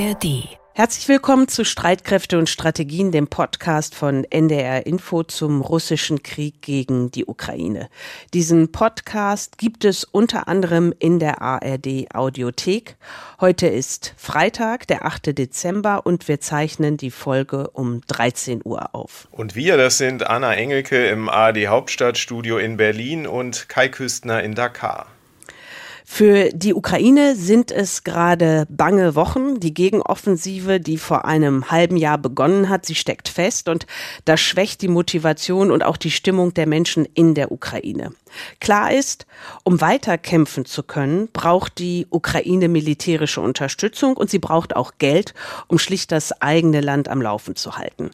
ARD. Herzlich willkommen zu Streitkräfte und Strategien, dem Podcast von NDR Info zum russischen Krieg gegen die Ukraine. Diesen Podcast gibt es unter anderem in der ARD Audiothek. Heute ist Freitag, der 8. Dezember und wir zeichnen die Folge um 13 Uhr auf. Und wir, das sind Anna Engelke im ARD Hauptstadtstudio in Berlin und Kai Küstner in Dakar. Für die Ukraine sind es gerade bange Wochen. Die Gegenoffensive, die vor einem halben Jahr begonnen hat, sie steckt fest und das schwächt die Motivation und auch die Stimmung der Menschen in der Ukraine. Klar ist, um weiter kämpfen zu können, braucht die Ukraine militärische Unterstützung und sie braucht auch Geld, um schlicht das eigene Land am Laufen zu halten.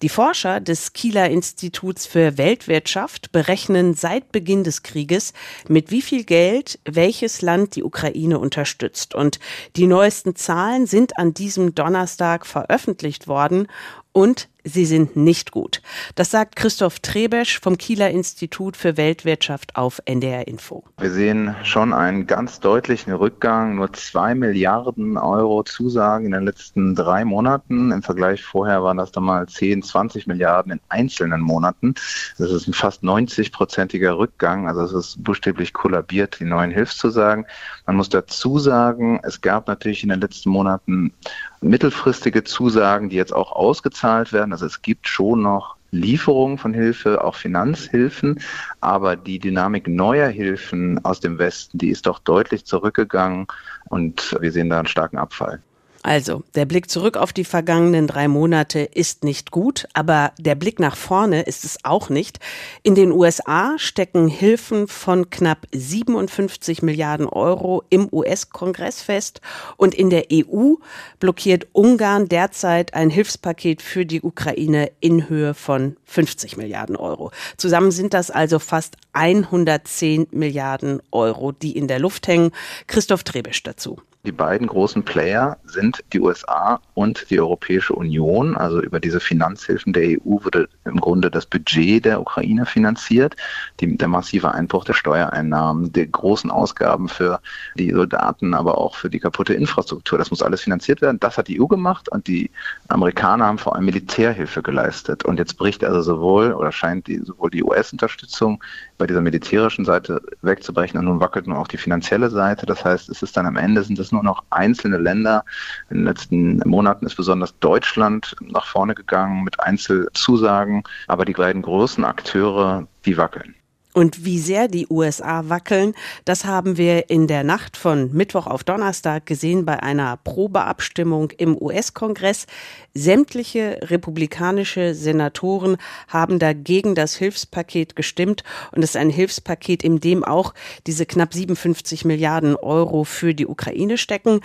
Die Forscher des Kieler Instituts für Weltwirtschaft berechnen seit Beginn des Krieges, mit wie viel Geld welches Land die Ukraine unterstützt. Und die neuesten Zahlen sind an diesem Donnerstag veröffentlicht worden und sie sind nicht gut. Das sagt Christoph Trebesch vom Kieler Institut für Weltwirtschaft auf NDR Info. Wir sehen schon einen ganz deutlichen Rückgang, nur zwei Milliarden Euro Zusagen in den letzten drei Monaten. Im Vergleich vorher waren das dann mal 10, 20 Milliarden in einzelnen Monaten. Das ist ein fast 90-prozentiger Rückgang. Also es ist buchstäblich kollabiert, die neuen Hilfszusagen. Man muss dazu sagen, es gab natürlich in den letzten Monaten mittelfristige Zusagen, die jetzt auch ausgezahlt werden. Also es gibt schon noch Lieferungen von Hilfe, auch Finanzhilfen, aber die Dynamik neuer Hilfen aus dem Westen, die ist doch deutlich zurückgegangen und wir sehen da einen starken Abfall. Also, der Blick zurück auf die vergangenen drei Monate ist nicht gut, aber der Blick nach vorne ist es auch nicht. In den USA stecken Hilfen von knapp 57 Milliarden Euro im US-Kongress fest und in der EU blockiert Ungarn derzeit ein Hilfspaket für die Ukraine in Höhe von 50 Milliarden Euro. Zusammen sind das also fast 110 Milliarden Euro, die in der Luft hängen. Christoph Trebisch dazu. Die beiden großen Player sind die USA und die Europäische Union. Also über diese Finanzhilfen der EU wurde im Grunde das Budget der Ukraine finanziert. Die, der massive Einbruch der Steuereinnahmen, die großen Ausgaben für die Soldaten, aber auch für die kaputte Infrastruktur. Das muss alles finanziert werden. Das hat die EU gemacht und die Amerikaner haben vor allem Militärhilfe geleistet. Und jetzt bricht also sowohl oder scheint die, sowohl die US-Unterstützung bei dieser militärischen Seite wegzubrechen und nun wackelt nun auch die finanzielle Seite. Das heißt, es ist dann am Ende sind es nur noch einzelne Länder. In den letzten Monaten ist besonders Deutschland nach vorne gegangen mit Einzelzusagen, aber die beiden großen Akteure, die wackeln. Und wie sehr die USA wackeln, das haben wir in der Nacht von Mittwoch auf Donnerstag gesehen bei einer Probeabstimmung im US-Kongress. Sämtliche republikanische Senatoren haben dagegen das Hilfspaket gestimmt. Und es ist ein Hilfspaket, in dem auch diese knapp 57 Milliarden Euro für die Ukraine stecken.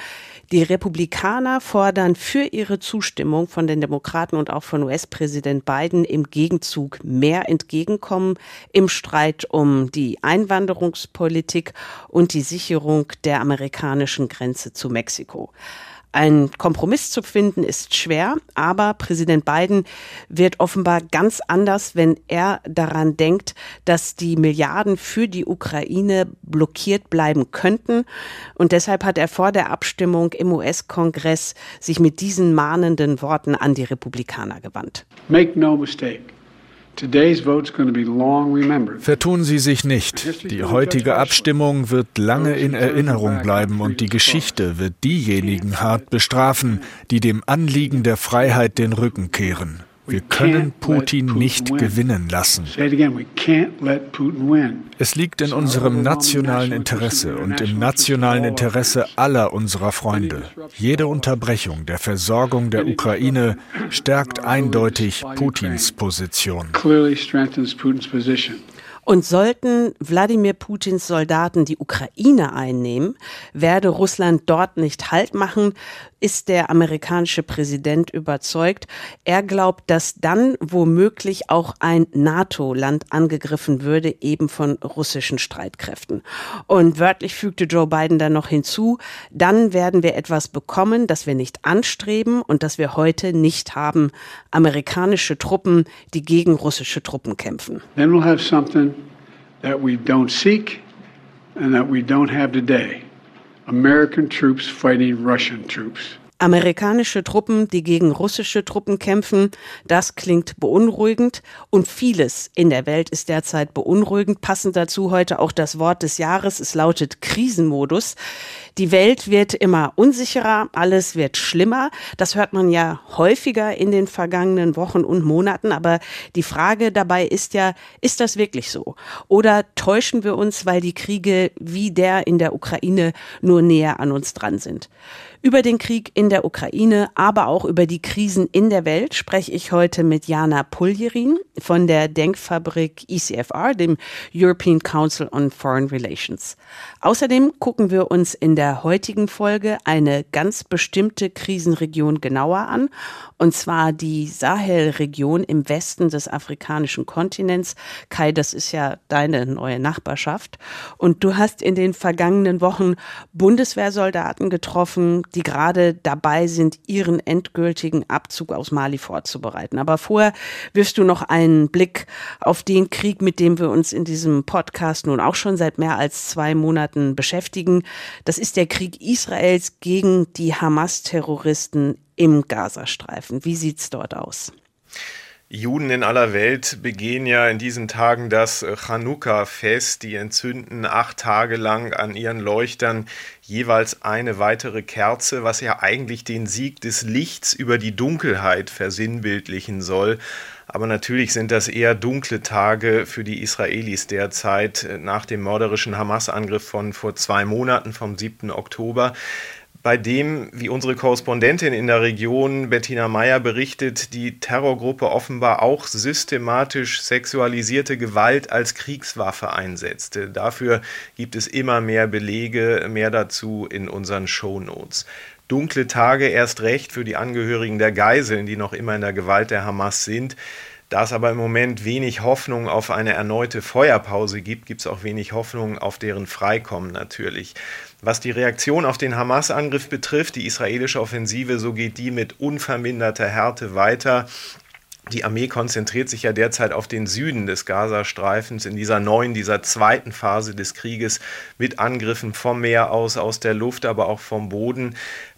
Die Republikaner fordern für ihre Zustimmung von den Demokraten und auch von US-Präsident Biden im Gegenzug mehr Entgegenkommen im Streit um die Einwanderungspolitik und die Sicherung der amerikanischen Grenze zu Mexiko. Ein Kompromiss zu finden ist schwer, aber Präsident Biden wird offenbar ganz anders, wenn er daran denkt, dass die Milliarden für die Ukraine blockiert bleiben könnten. Und deshalb hat er vor der Abstimmung im US-Kongress sich mit diesen mahnenden Worten an die Republikaner gewandt. Make no mistake. Vertun Sie sich nicht. Die heutige Abstimmung wird lange in Erinnerung bleiben und die Geschichte wird diejenigen hart bestrafen, die dem Anliegen der Freiheit den Rücken kehren. Wir können Putin nicht gewinnen lassen. Es liegt in unserem nationalen Interesse und im nationalen Interesse aller unserer Freunde. Jede Unterbrechung der Versorgung der Ukraine stärkt eindeutig Putins Position. Und sollten Wladimir Putins Soldaten die Ukraine einnehmen, werde Russland dort nicht Halt machen, ist der amerikanische Präsident überzeugt. Er glaubt, dass dann womöglich auch ein NATO-Land angegriffen würde, eben von russischen Streitkräften. Und wörtlich fügte Joe Biden dann noch hinzu, dann werden wir etwas bekommen, das wir nicht anstreben und das wir heute nicht haben. Amerikanische Truppen, die gegen russische Truppen kämpfen. Then we'll have something that we don't seek and that we don't have today. American troops fighting Russian troops. Amerikanische Truppen, die gegen russische Truppen kämpfen, das klingt beunruhigend und vieles in der Welt ist derzeit beunruhigend. Passend dazu heute auch das Wort des Jahres, es lautet Krisenmodus. Die Welt wird immer unsicherer, alles wird schlimmer. Das hört man ja häufiger in den vergangenen Wochen und Monaten, aber die Frage dabei ist ja, ist das wirklich so? Oder täuschen wir uns, weil die Kriege wie der in der Ukraine nur näher an uns dran sind? Über den Krieg in der Ukraine, aber auch über die Krisen in der Welt spreche ich heute mit Jana Puljerin von der Denkfabrik ECFR, dem European Council on Foreign Relations. Außerdem gucken wir uns in der heutigen Folge eine ganz bestimmte Krisenregion genauer an, und zwar die Sahelregion im Westen des afrikanischen Kontinents. Kai, das ist ja deine neue Nachbarschaft. Und du hast in den vergangenen Wochen Bundeswehrsoldaten getroffen, die gerade dabei sind, ihren endgültigen Abzug aus Mali vorzubereiten. Aber vorher wirfst du noch einen Blick auf den Krieg, mit dem wir uns in diesem Podcast nun auch schon seit mehr als zwei Monaten beschäftigen. Das ist der Krieg Israels gegen die Hamas-Terroristen im Gazastreifen. Wie sieht's dort aus? Juden in aller Welt begehen ja in diesen Tagen das Chanukka-Fest. Die entzünden acht Tage lang an ihren Leuchtern jeweils eine weitere Kerze, was ja eigentlich den Sieg des Lichts über die Dunkelheit versinnbildlichen soll. Aber natürlich sind das eher dunkle Tage für die Israelis derzeit nach dem mörderischen Hamas-Angriff von vor zwei Monaten, vom 7. Oktober bei dem, wie unsere Korrespondentin in der Region Bettina Meyer berichtet, die Terrorgruppe offenbar auch systematisch sexualisierte Gewalt als Kriegswaffe einsetzte. Dafür gibt es immer mehr Belege, mehr dazu in unseren Shownotes. Dunkle Tage erst recht für die Angehörigen der Geiseln, die noch immer in der Gewalt der Hamas sind. Da es aber im Moment wenig Hoffnung auf eine erneute Feuerpause gibt, gibt es auch wenig Hoffnung auf deren Freikommen natürlich. Was die Reaktion auf den Hamas-Angriff betrifft, die israelische Offensive, so geht die mit unverminderter Härte weiter. Die Armee konzentriert sich ja derzeit auf den Süden des Gazastreifens in dieser neuen, dieser zweiten Phase des Krieges mit Angriffen vom Meer aus, aus der Luft, aber auch vom Boden.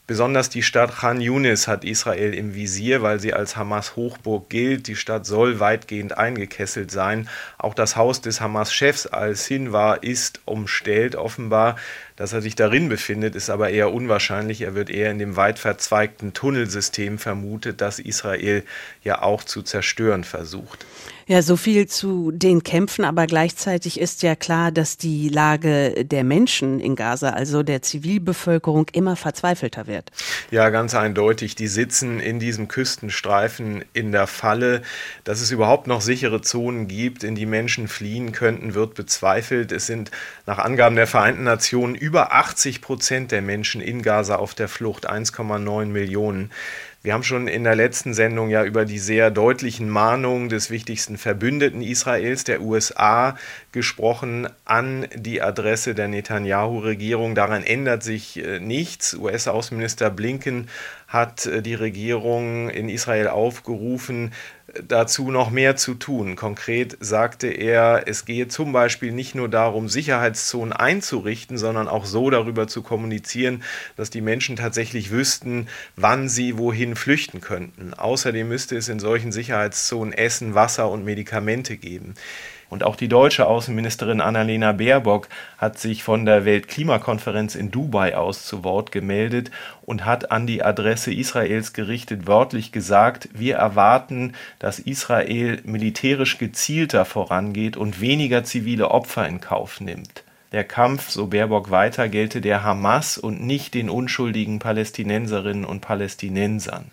Besonders die Stadt Khan Yunis hat Israel im Visier, weil sie als Hamas-Hochburg gilt. Die Stadt soll weitgehend eingekesselt sein. Auch das Haus des Hamas-Chefs Al-Sinwar ist umstellt offenbar. Dass er sich darin befindet, ist aber eher unwahrscheinlich. Er wird eher in dem weit verzweigten Tunnelsystem vermutet, das Israel ja auch zu zerstören versucht. Ja, so viel zu den Kämpfen, aber gleichzeitig ist ja klar, dass die Lage der Menschen in Gaza, also der Zivilbevölkerung, immer verzweifelter wird. Ja, ganz eindeutig. Die sitzen in diesem Küstenstreifen in der Falle. Dass es überhaupt noch sichere Zonen gibt, in die Menschen fliehen könnten, wird bezweifelt. Es sind nach Angaben der Vereinten Nationen über 80 Prozent der Menschen in Gaza auf der Flucht, 1,9 Millionen. Wir haben schon in der letzten Sendung ja über die sehr deutlichen Mahnungen des wichtigsten Verbündeten Israels, der USA, gesprochen an die Adresse der Netanyahu-Regierung. Daran ändert sich äh, nichts. US-Außenminister Blinken hat äh, die Regierung in Israel aufgerufen, dazu noch mehr zu tun. Konkret sagte er, es gehe zum Beispiel nicht nur darum, Sicherheitszonen einzurichten, sondern auch so darüber zu kommunizieren, dass die Menschen tatsächlich wüssten, wann sie wohin flüchten könnten. Außerdem müsste es in solchen Sicherheitszonen Essen, Wasser und Medikamente geben. Und auch die deutsche Außenministerin Annalena Baerbock hat sich von der Weltklimakonferenz in Dubai aus zu Wort gemeldet und hat an die Adresse Israels gerichtet wörtlich gesagt, wir erwarten, dass Israel militärisch gezielter vorangeht und weniger zivile Opfer in Kauf nimmt. Der Kampf, so Baerbock weiter, gelte der Hamas und nicht den unschuldigen Palästinenserinnen und Palästinensern.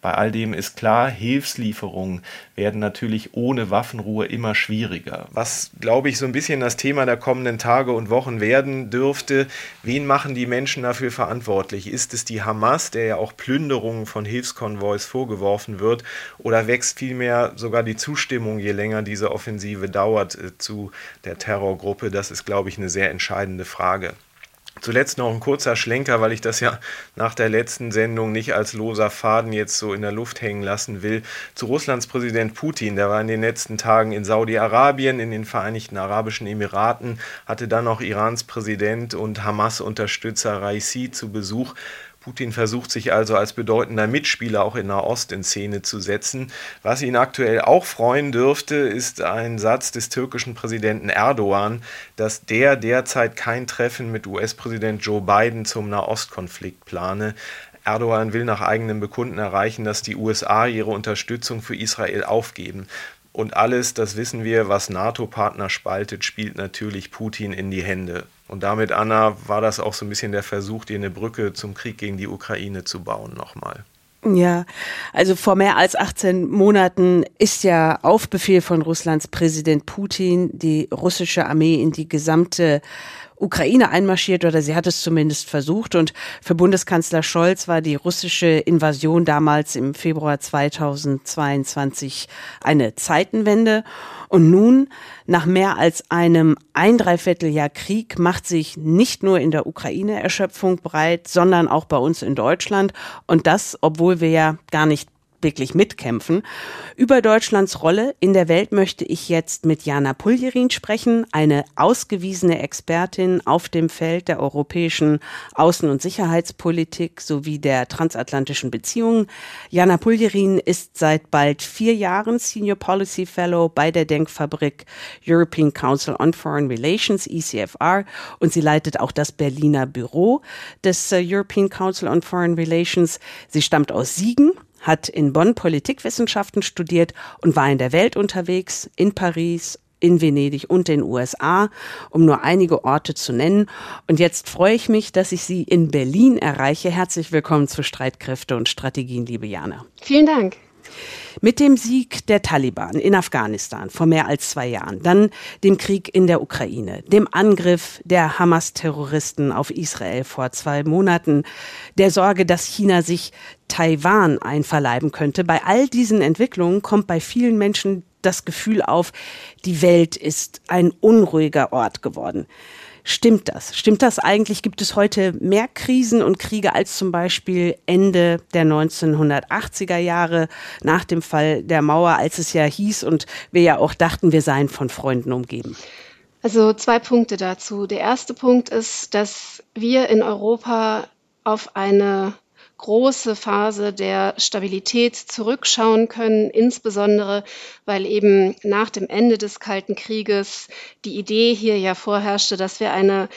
Bei all dem ist klar, Hilfslieferungen werden natürlich ohne Waffenruhe immer schwieriger. Was, glaube ich, so ein bisschen das Thema der kommenden Tage und Wochen werden dürfte, wen machen die Menschen dafür verantwortlich? Ist es die Hamas, der ja auch Plünderungen von Hilfskonvois vorgeworfen wird, oder wächst vielmehr sogar die Zustimmung, je länger diese Offensive dauert, äh, zu der Terrorgruppe? Das ist, glaube ich, eine sehr entscheidende Frage. Zuletzt noch ein kurzer Schlenker, weil ich das ja nach der letzten Sendung nicht als loser Faden jetzt so in der Luft hängen lassen will. Zu Russlands Präsident Putin, der war in den letzten Tagen in Saudi-Arabien, in den Vereinigten Arabischen Emiraten, hatte dann noch Irans Präsident und Hamas-Unterstützer Raisi zu Besuch. Putin versucht sich also als bedeutender Mitspieler auch in Nahost in Szene zu setzen. Was ihn aktuell auch freuen dürfte, ist ein Satz des türkischen Präsidenten Erdogan, dass der derzeit kein Treffen mit US-Präsident Joe Biden zum Nahostkonflikt plane. Erdogan will nach eigenem Bekunden erreichen, dass die USA ihre Unterstützung für Israel aufgeben. Und alles, das wissen wir, was NATO-Partner spaltet, spielt natürlich Putin in die Hände. Und damit, Anna, war das auch so ein bisschen der Versuch, dir eine Brücke zum Krieg gegen die Ukraine zu bauen nochmal. Ja, also vor mehr als 18 Monaten ist ja auf Befehl von Russlands Präsident Putin die russische Armee in die gesamte Ukraine einmarschiert oder sie hat es zumindest versucht. Und für Bundeskanzler Scholz war die russische Invasion damals im Februar 2022 eine Zeitenwende. Und nun, nach mehr als einem ein Dreivierteljahr Krieg, macht sich nicht nur in der Ukraine Erschöpfung breit, sondern auch bei uns in Deutschland. Und das, obwohl wir ja gar nicht wirklich mitkämpfen. Über Deutschlands Rolle in der Welt möchte ich jetzt mit Jana Puljerin sprechen, eine ausgewiesene Expertin auf dem Feld der europäischen Außen- und Sicherheitspolitik sowie der transatlantischen Beziehungen. Jana Puljerin ist seit bald vier Jahren Senior Policy Fellow bei der Denkfabrik European Council on Foreign Relations, ECFR, und sie leitet auch das Berliner Büro des äh, European Council on Foreign Relations. Sie stammt aus Siegen hat in Bonn Politikwissenschaften studiert und war in der Welt unterwegs, in Paris, in Venedig und den USA, um nur einige Orte zu nennen. Und jetzt freue ich mich, dass ich Sie in Berlin erreiche. Herzlich willkommen zu Streitkräfte und Strategien, liebe Jana. Vielen Dank. Mit dem Sieg der Taliban in Afghanistan vor mehr als zwei Jahren, dann dem Krieg in der Ukraine, dem Angriff der Hamas-Terroristen auf Israel vor zwei Monaten, der Sorge, dass China sich Taiwan einverleiben könnte. Bei all diesen Entwicklungen kommt bei vielen Menschen das Gefühl auf, die Welt ist ein unruhiger Ort geworden. Stimmt das? Stimmt das eigentlich? Gibt es heute mehr Krisen und Kriege als zum Beispiel Ende der 1980er Jahre nach dem Fall der Mauer, als es ja hieß und wir ja auch dachten, wir seien von Freunden umgeben? Also zwei Punkte dazu. Der erste Punkt ist, dass wir in Europa auf eine große Phase der Stabilität zurückschauen können, insbesondere weil eben nach dem Ende des Kalten Krieges die Idee hier ja vorherrschte, dass wir eine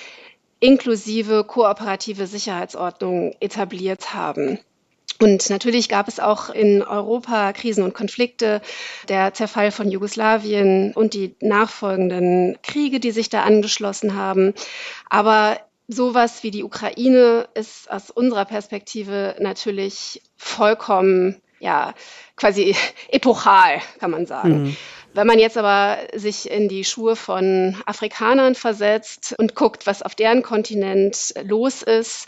inklusive kooperative Sicherheitsordnung etabliert haben. Und natürlich gab es auch in Europa Krisen und Konflikte, der Zerfall von Jugoslawien und die nachfolgenden Kriege, die sich da angeschlossen haben. Aber sowas wie die Ukraine ist aus unserer Perspektive natürlich vollkommen, ja, quasi epochal, kann man sagen. Mhm. Wenn man jetzt aber sich in die Schuhe von Afrikanern versetzt und guckt, was auf deren Kontinent los ist,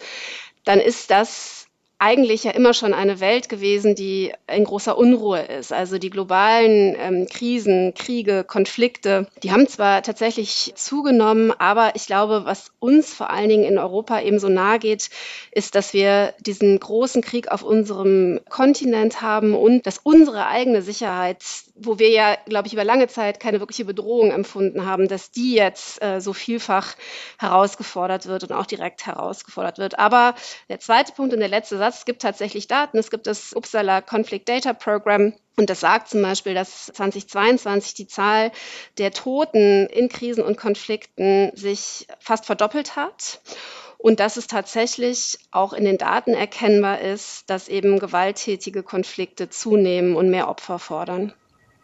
dann ist das eigentlich ja immer schon eine Welt gewesen, die in großer Unruhe ist. Also die globalen ähm, Krisen, Kriege, Konflikte, die haben zwar tatsächlich zugenommen, aber ich glaube, was uns vor allen Dingen in Europa eben so nahe geht, ist, dass wir diesen großen Krieg auf unserem Kontinent haben und dass unsere eigene Sicherheit, wo wir ja, glaube ich, über lange Zeit keine wirkliche Bedrohung empfunden haben, dass die jetzt äh, so vielfach herausgefordert wird und auch direkt herausgefordert wird. Aber der zweite Punkt und der letzte Satz, es gibt tatsächlich Daten. Es gibt das Uppsala Conflict Data Program. Und das sagt zum Beispiel, dass 2022 die Zahl der Toten in Krisen und Konflikten sich fast verdoppelt hat. Und dass es tatsächlich auch in den Daten erkennbar ist, dass eben gewalttätige Konflikte zunehmen und mehr Opfer fordern.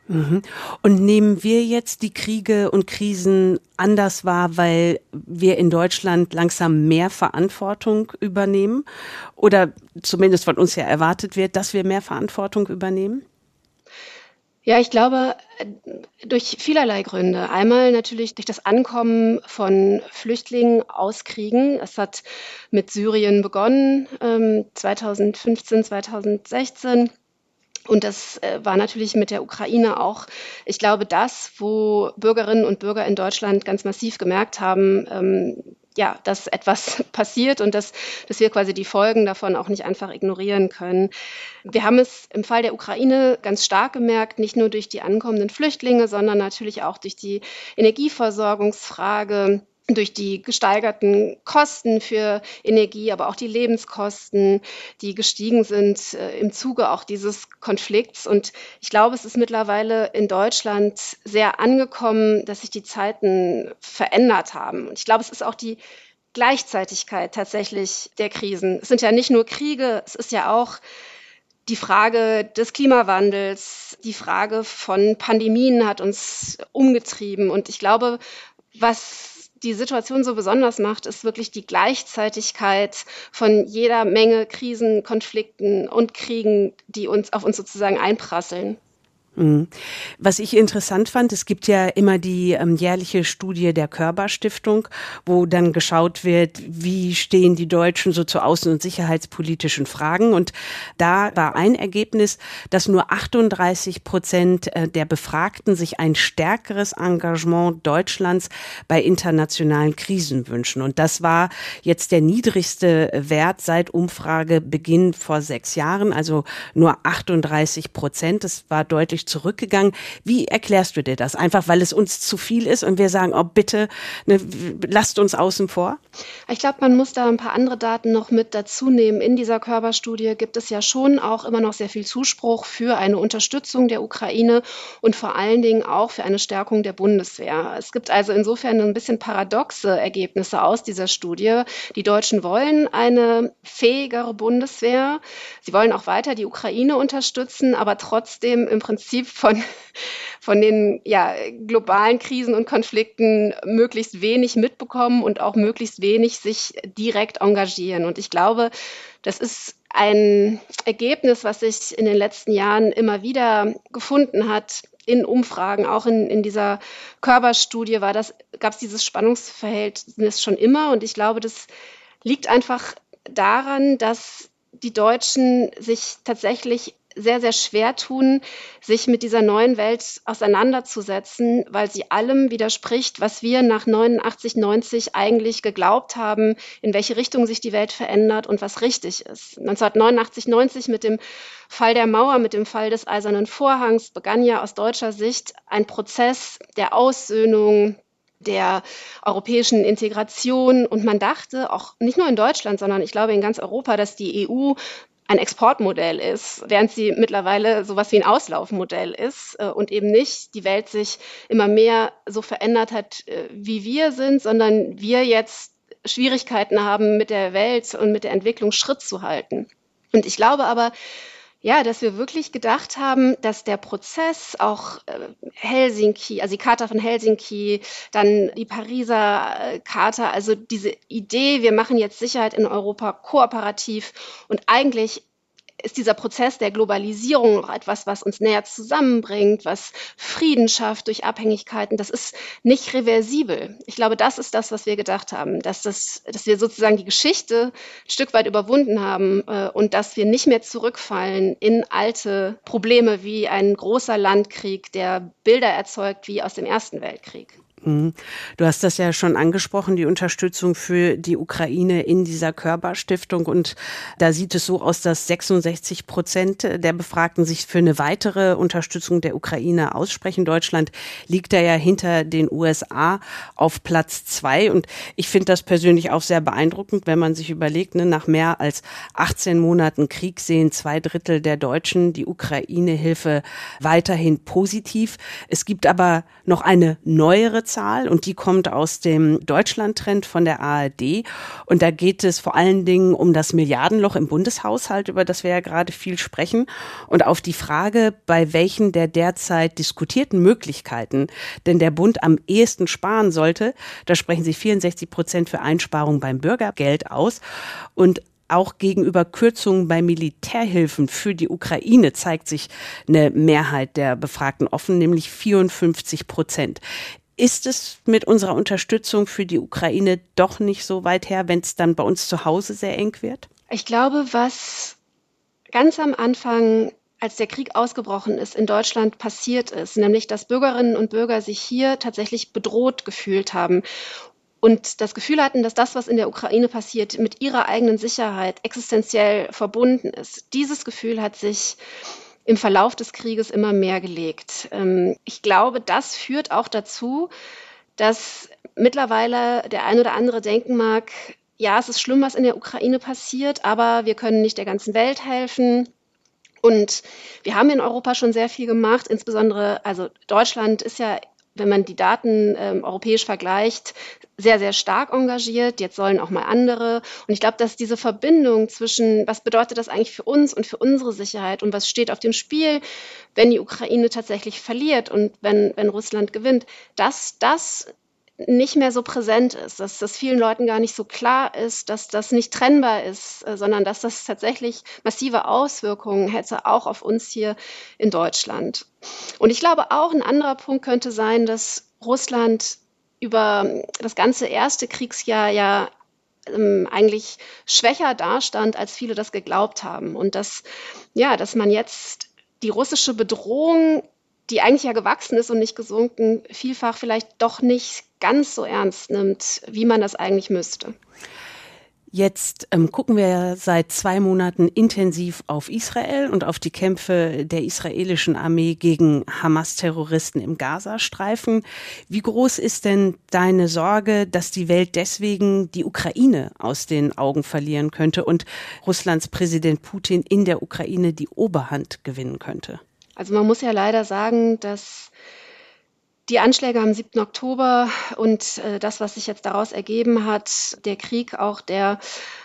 Mhm. Und nehmen wir jetzt die Kriege und Krisen anders wahr, weil wir in Deutschland langsam mehr Verantwortung übernehmen? Oder zumindest von uns ja erwartet wird, dass wir mehr Verantwortung übernehmen? Ja, ich glaube, durch vielerlei Gründe. Einmal natürlich durch das Ankommen von Flüchtlingen aus Kriegen. Es hat mit Syrien begonnen, 2015, ähm, 2016 und das äh, war natürlich mit der Ukraine auch, ich glaube, das, wo Bürgerinnen und Bürger in Deutschland ganz massiv gemerkt haben, ähm, ja, dass etwas passiert und dass, dass wir quasi die Folgen davon auch nicht einfach ignorieren können. Wir haben es im Fall der Ukraine ganz stark gemerkt, nicht nur durch die ankommenden Flüchtlinge, sondern natürlich auch durch die Energieversorgungsfrage, durch die gesteigerten Kosten für Energie, aber auch die Lebenskosten, die gestiegen sind äh, im Zuge auch dieses Konflikts. Und ich glaube, es ist mittlerweile in Deutschland sehr angekommen, dass sich die Zeiten verändert haben. Und ich glaube, es ist auch die Gleichzeitigkeit tatsächlich der Krisen. Es sind ja nicht nur Kriege, es ist ja auch die Frage des Klimawandels, die Frage von Pandemien hat uns umgetrieben. Und ich glaube, was die Situation so besonders macht, ist wirklich die Gleichzeitigkeit von jeder Menge Krisen, Konflikten und Kriegen, die uns auf uns sozusagen einprasseln. Mhm. Was ich interessant fand, es gibt ja immer die ähm, jährliche Studie der Körper-Stiftung, wo dann geschaut wird, wie stehen die Deutschen so zu außen- und sicherheitspolitischen Fragen. Und da war ein Ergebnis, dass nur 38 Prozent äh, der Befragten sich ein stärkeres Engagement Deutschlands bei internationalen Krisen wünschen. Und das war jetzt der niedrigste Wert seit Umfragebeginn vor sechs Jahren, also nur 38 Prozent. Das war deutlich zurückgegangen. Wie erklärst du dir das? Einfach, weil es uns zu viel ist und wir sagen, oh bitte, ne, lasst uns außen vor? Ich glaube, man muss da ein paar andere Daten noch mit dazu nehmen. In dieser Körperstudie gibt es ja schon auch immer noch sehr viel Zuspruch für eine Unterstützung der Ukraine und vor allen Dingen auch für eine Stärkung der Bundeswehr. Es gibt also insofern ein bisschen paradoxe Ergebnisse aus dieser Studie. Die Deutschen wollen eine fähigere Bundeswehr. Sie wollen auch weiter die Ukraine unterstützen, aber trotzdem im Prinzip Prinzip von, von den ja, globalen Krisen und Konflikten möglichst wenig mitbekommen und auch möglichst wenig sich direkt engagieren. Und ich glaube, das ist ein Ergebnis, was sich in den letzten Jahren immer wieder gefunden hat in Umfragen, auch in, in dieser Körperstudie war das, gab es dieses Spannungsverhältnis schon immer. Und ich glaube, das liegt einfach daran, dass die Deutschen sich tatsächlich sehr, sehr schwer tun, sich mit dieser neuen Welt auseinanderzusetzen, weil sie allem widerspricht, was wir nach 89, 90 eigentlich geglaubt haben, in welche Richtung sich die Welt verändert und was richtig ist. 1989, 90 mit dem Fall der Mauer, mit dem Fall des Eisernen Vorhangs begann ja aus deutscher Sicht ein Prozess der Aussöhnung, der europäischen Integration. Und man dachte, auch nicht nur in Deutschland, sondern ich glaube in ganz Europa, dass die EU ein Exportmodell ist, während sie mittlerweile sowas wie ein Auslaufmodell ist äh, und eben nicht die Welt sich immer mehr so verändert hat, äh, wie wir sind, sondern wir jetzt Schwierigkeiten haben, mit der Welt und mit der Entwicklung Schritt zu halten. Und ich glaube aber, ja, dass wir wirklich gedacht haben, dass der Prozess auch äh, Helsinki, also die Charta von Helsinki, dann die Pariser äh, Charta, also diese Idee, wir machen jetzt Sicherheit in Europa kooperativ und eigentlich ist dieser Prozess der Globalisierung auch etwas, was uns näher zusammenbringt, was Frieden schafft durch Abhängigkeiten. Das ist nicht reversibel. Ich glaube, das ist das, was wir gedacht haben, dass, das, dass wir sozusagen die Geschichte ein Stück weit überwunden haben äh, und dass wir nicht mehr zurückfallen in alte Probleme wie ein großer Landkrieg, der Bilder erzeugt wie aus dem Ersten Weltkrieg. Mhm. Du hast das ja schon angesprochen, die Unterstützung für die Ukraine in dieser Körperstiftung. Und da sieht es so aus, dass 66 Prozent der Befragten sich für eine weitere Unterstützung der Ukraine aussprechen. Deutschland liegt da ja hinter den USA auf Platz zwei. Und ich finde das persönlich auch sehr beeindruckend, wenn man sich überlegt, ne, nach mehr als 18 Monaten Krieg sehen zwei Drittel der Deutschen die Ukraine-Hilfe weiterhin positiv. Es gibt aber noch eine neuere Zahl und die kommt aus dem Deutschland-Trend von der ARD. Und da geht es vor allen Dingen um das Milliardenloch im Bundeshaushalt, über das wir ja gerade viel sprechen. Und auf die Frage, bei welchen der derzeit diskutierten Möglichkeiten denn der Bund am ehesten sparen sollte, da sprechen sich 64 Prozent für Einsparungen beim Bürgergeld aus. Und auch gegenüber Kürzungen bei Militärhilfen für die Ukraine zeigt sich eine Mehrheit der Befragten offen, nämlich 54 Prozent. Ist es mit unserer Unterstützung für die Ukraine doch nicht so weit her, wenn es dann bei uns zu Hause sehr eng wird? Ich glaube, was ganz am Anfang als der Krieg ausgebrochen ist, in Deutschland passiert ist, nämlich dass Bürgerinnen und Bürger sich hier tatsächlich bedroht gefühlt haben und das Gefühl hatten, dass das, was in der Ukraine passiert, mit ihrer eigenen Sicherheit existenziell verbunden ist. Dieses Gefühl hat sich im Verlauf des Krieges immer mehr gelegt. Ähm, ich glaube, das führt auch dazu, dass mittlerweile der ein oder andere denken mag, ja, es ist schlimm, was in der Ukraine passiert, aber wir können nicht der ganzen Welt helfen. Und wir haben in Europa schon sehr viel gemacht, insbesondere, also Deutschland ist ja, wenn man die Daten ähm, europäisch vergleicht, sehr, sehr stark engagiert. Jetzt sollen auch mal andere. Und ich glaube, dass diese Verbindung zwischen, was bedeutet das eigentlich für uns und für unsere Sicherheit und was steht auf dem Spiel, wenn die Ukraine tatsächlich verliert und wenn, wenn Russland gewinnt, dass das nicht mehr so präsent ist, dass das vielen Leuten gar nicht so klar ist, dass das nicht trennbar ist, äh, sondern dass das tatsächlich massive Auswirkungen hätte, auch auf uns hier in Deutschland. Und ich glaube auch, ein anderer Punkt könnte sein, dass Russland über das ganze erste Kriegsjahr ja ähm, eigentlich schwächer dastand, als viele das geglaubt haben. Und dass, ja, dass man jetzt die russische Bedrohung die eigentlich ja gewachsen ist und nicht gesunken, vielfach vielleicht doch nicht ganz so ernst nimmt, wie man das eigentlich müsste. Jetzt ähm, gucken wir seit zwei Monaten intensiv auf Israel und auf die Kämpfe der israelischen Armee gegen Hamas-Terroristen im Gazastreifen. Wie groß ist denn deine Sorge, dass die Welt deswegen die Ukraine aus den Augen verlieren könnte und Russlands Präsident Putin in der Ukraine die Oberhand gewinnen könnte? Also man muss ja leider sagen, dass die Anschläge am 7. Oktober und äh, das, was sich jetzt daraus ergeben hat, der Krieg auch, der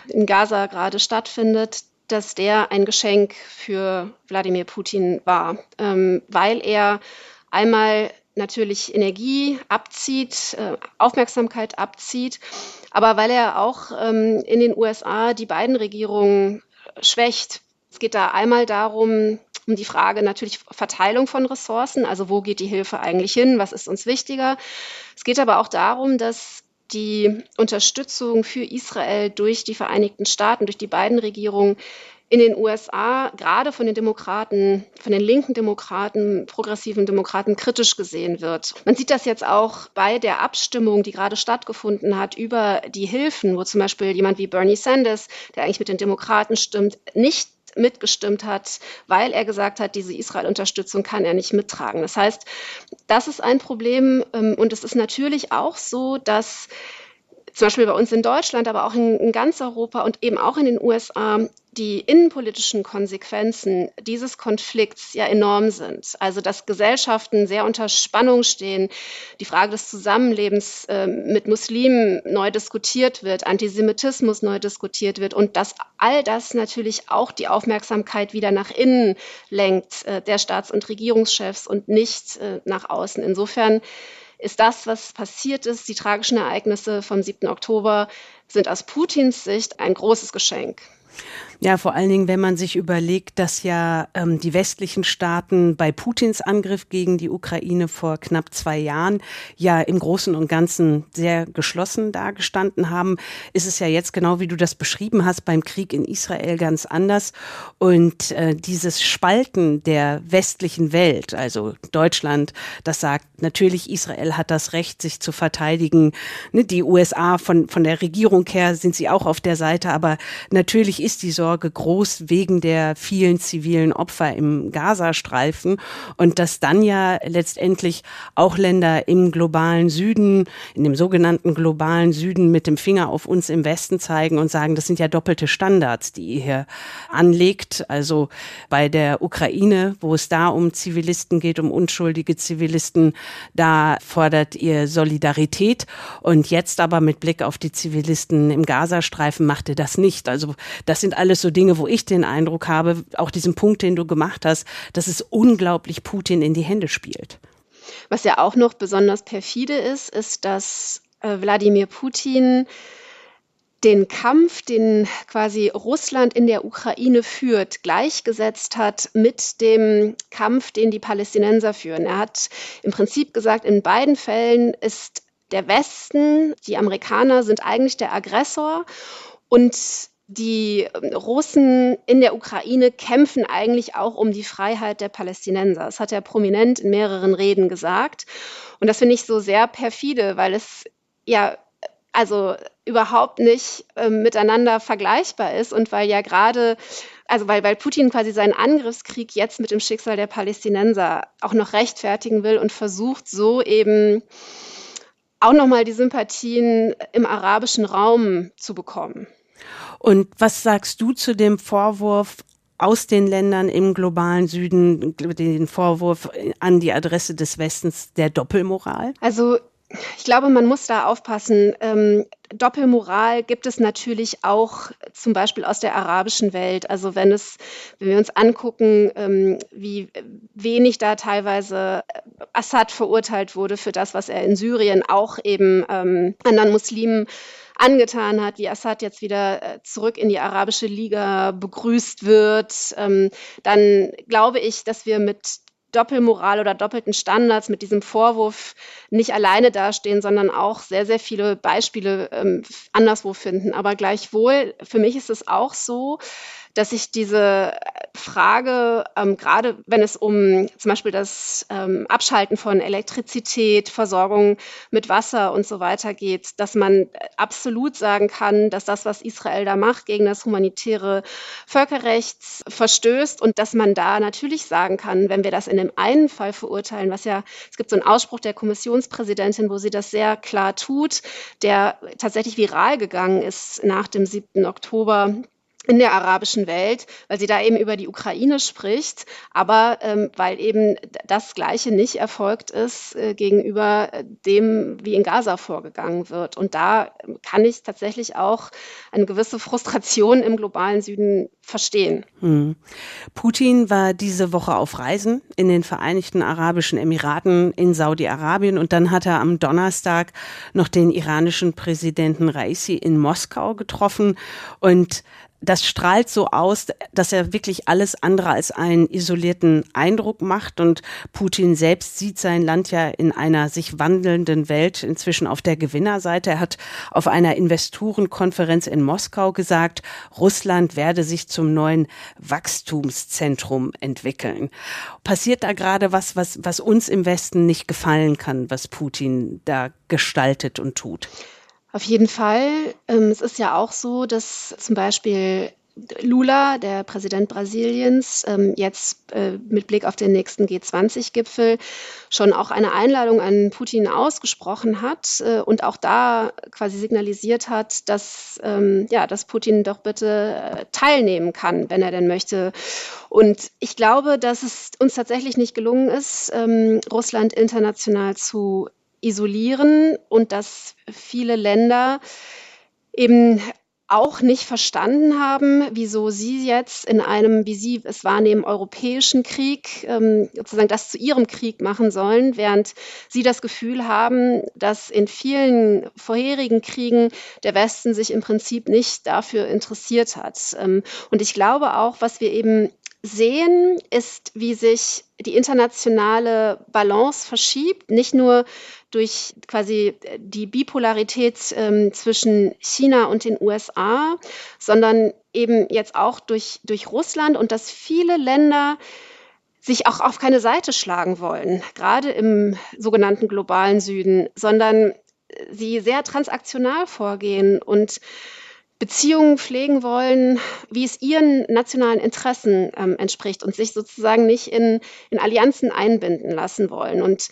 in Gaza gerade stattfindet, dass der ein Geschenk für Wladimir Putin war, ähm, weil er einmal natürlich Energie abzieht, äh, Aufmerksamkeit abzieht, aber weil er auch ähm, in den USA die beiden Regierungen schwächt. Es geht da einmal darum, um die Frage natürlich Verteilung von Ressourcen, also wo geht die Hilfe eigentlich hin, was ist uns wichtiger. Es geht aber auch darum, dass die Unterstützung für Israel durch die Vereinigten Staaten, durch die beiden Regierungen in den USA gerade von den Demokraten, von den linken Demokraten, progressiven Demokraten kritisch gesehen wird. Man sieht das jetzt auch bei der Abstimmung, die gerade stattgefunden hat über die Hilfen, wo zum Beispiel jemand wie Bernie Sanders, der eigentlich mit den Demokraten stimmt, nicht mitgestimmt hat, weil er gesagt hat, diese Israel-Unterstützung kann er nicht mittragen. Das heißt, das ist ein Problem ähm, und es ist natürlich auch so, dass zum Beispiel bei uns in Deutschland, aber auch in, in, ganz Europa und eben auch in den USA die innenpolitischen Konsequenzen dieses Konflikts ja enorm sind. Also dass Gesellschaften sehr unter Spannung stehen, die Frage des Zusammenlebens äh, mit Muslimen neu diskutiert wird, Antisemitismus neu diskutiert wird und dass all das natürlich auch die Aufmerksamkeit wieder nach innen lenkt, äh, der Staats- und Regierungschefs und nicht äh, nach außen. Insofern ist das, was passiert ist, die tragischen Ereignisse vom 7. Oktober, sind aus Putins Sicht ein großes Geschenk. Ja, vor allen Dingen, wenn man sich überlegt, dass ja ähm, die westlichen Staaten bei Putins Angriff gegen die Ukraine vor knapp zwei Jahren ja im Großen und Ganzen sehr geschlossen dargestanden haben, ist es ja jetzt genau wie du das beschrieben hast beim Krieg in Israel ganz anders. Und äh, dieses Spalten der westlichen Welt, also Deutschland, das sagt natürlich, Israel hat das Recht, sich zu verteidigen. Ne, die USA von, von der Regierung her sind sie auch auf der Seite, aber natürlich ist die Sorge groß wegen der vielen zivilen Opfer im Gazastreifen und dass dann ja letztendlich auch Länder im globalen Süden, in dem sogenannten globalen Süden mit dem Finger auf uns im Westen zeigen und sagen, das sind ja doppelte Standards, die ihr hier anlegt. Also bei der Ukraine, wo es da um Zivilisten geht, um unschuldige Zivilisten, da fordert ihr Solidarität und jetzt aber mit Blick auf die Zivilisten im Gazastreifen macht ihr das nicht. Also das sind alles so Dinge, wo ich den Eindruck habe, auch diesen Punkt, den du gemacht hast, dass es unglaublich Putin in die Hände spielt. Was ja auch noch besonders perfide ist, ist, dass äh, Wladimir Putin den Kampf, den quasi Russland in der Ukraine führt, gleichgesetzt hat mit dem Kampf, den die Palästinenser führen. Er hat im Prinzip gesagt, in beiden Fällen ist der Westen, die Amerikaner sind eigentlich der Aggressor und die Russen in der Ukraine kämpfen eigentlich auch um die Freiheit der Palästinenser. Das hat er prominent in mehreren Reden gesagt. Und das finde ich so sehr perfide, weil es ja also überhaupt nicht äh, miteinander vergleichbar ist und weil ja gerade, also weil, weil Putin quasi seinen Angriffskrieg jetzt mit dem Schicksal der Palästinenser auch noch rechtfertigen will und versucht so eben auch nochmal die Sympathien im arabischen Raum zu bekommen. Und was sagst du zu dem Vorwurf aus den Ländern im globalen Süden, den Vorwurf an die Adresse des Westens der Doppelmoral? Also ich glaube, man muss da aufpassen. Ähm, Doppelmoral gibt es natürlich auch zum Beispiel aus der arabischen Welt. Also wenn es, wenn wir uns angucken, ähm, wie wenig da teilweise Assad verurteilt wurde für das, was er in Syrien auch eben ähm, anderen Muslimen angetan hat, wie Assad jetzt wieder äh, zurück in die arabische Liga begrüßt wird, ähm, dann glaube ich, dass wir mit Doppelmoral oder doppelten Standards, mit diesem Vorwurf nicht alleine dastehen, sondern auch sehr, sehr viele Beispiele ähm, anderswo finden. Aber gleichwohl, für mich ist es auch so, dass ich diese Frage, ähm, gerade wenn es um zum Beispiel das ähm, Abschalten von Elektrizität, Versorgung mit Wasser und so weiter geht, dass man absolut sagen kann, dass das, was Israel da macht, gegen das humanitäre Völkerrecht verstößt und dass man da natürlich sagen kann, wenn wir das in dem einen Fall verurteilen, was ja, es gibt so einen Ausspruch der Kommissionspräsidentin, wo sie das sehr klar tut, der tatsächlich viral gegangen ist nach dem 7. Oktober in der arabischen Welt, weil sie da eben über die Ukraine spricht, aber ähm, weil eben das Gleiche nicht erfolgt ist äh, gegenüber dem, wie in Gaza vorgegangen wird. Und da kann ich tatsächlich auch eine gewisse Frustration im globalen Süden verstehen. Hm. Putin war diese Woche auf Reisen in den Vereinigten Arabischen Emiraten, in Saudi-Arabien und dann hat er am Donnerstag noch den iranischen Präsidenten Raisi in Moskau getroffen und das strahlt so aus, dass er wirklich alles andere als einen isolierten Eindruck macht. Und Putin selbst sieht sein Land ja in einer sich wandelnden Welt inzwischen auf der Gewinnerseite. Er hat auf einer Investorenkonferenz in Moskau gesagt, Russland werde sich zum neuen Wachstumszentrum entwickeln. Passiert da gerade was, was, was uns im Westen nicht gefallen kann, was Putin da gestaltet und tut? Auf jeden Fall. Ähm, es ist ja auch so, dass zum Beispiel Lula, der Präsident Brasiliens, ähm, jetzt äh, mit Blick auf den nächsten G20-Gipfel schon auch eine Einladung an Putin ausgesprochen hat äh, und auch da quasi signalisiert hat, dass, ähm, ja, dass Putin doch bitte äh, teilnehmen kann, wenn er denn möchte. Und ich glaube, dass es uns tatsächlich nicht gelungen ist, Russland international zu isolieren und dass viele Länder eben auch nicht verstanden haben, wieso sie jetzt in einem, wie sie es wahrnehmen, europäischen Krieg ähm, sozusagen das zu ihrem Krieg machen sollen, während sie das Gefühl haben, dass in vielen vorherigen Kriegen der Westen sich im Prinzip nicht dafür interessiert hat. Ähm, und ich glaube auch, was wir eben sehen, ist, wie sich die internationale Balance verschiebt, nicht nur durch quasi die Bipolarität ähm, zwischen China und den USA, sondern eben jetzt auch durch, durch Russland und dass viele Länder sich auch auf keine Seite schlagen wollen, gerade im sogenannten globalen Süden, sondern sie sehr transaktional vorgehen und Beziehungen pflegen wollen, wie es ihren nationalen Interessen ähm, entspricht und sich sozusagen nicht in, in Allianzen einbinden lassen wollen. Und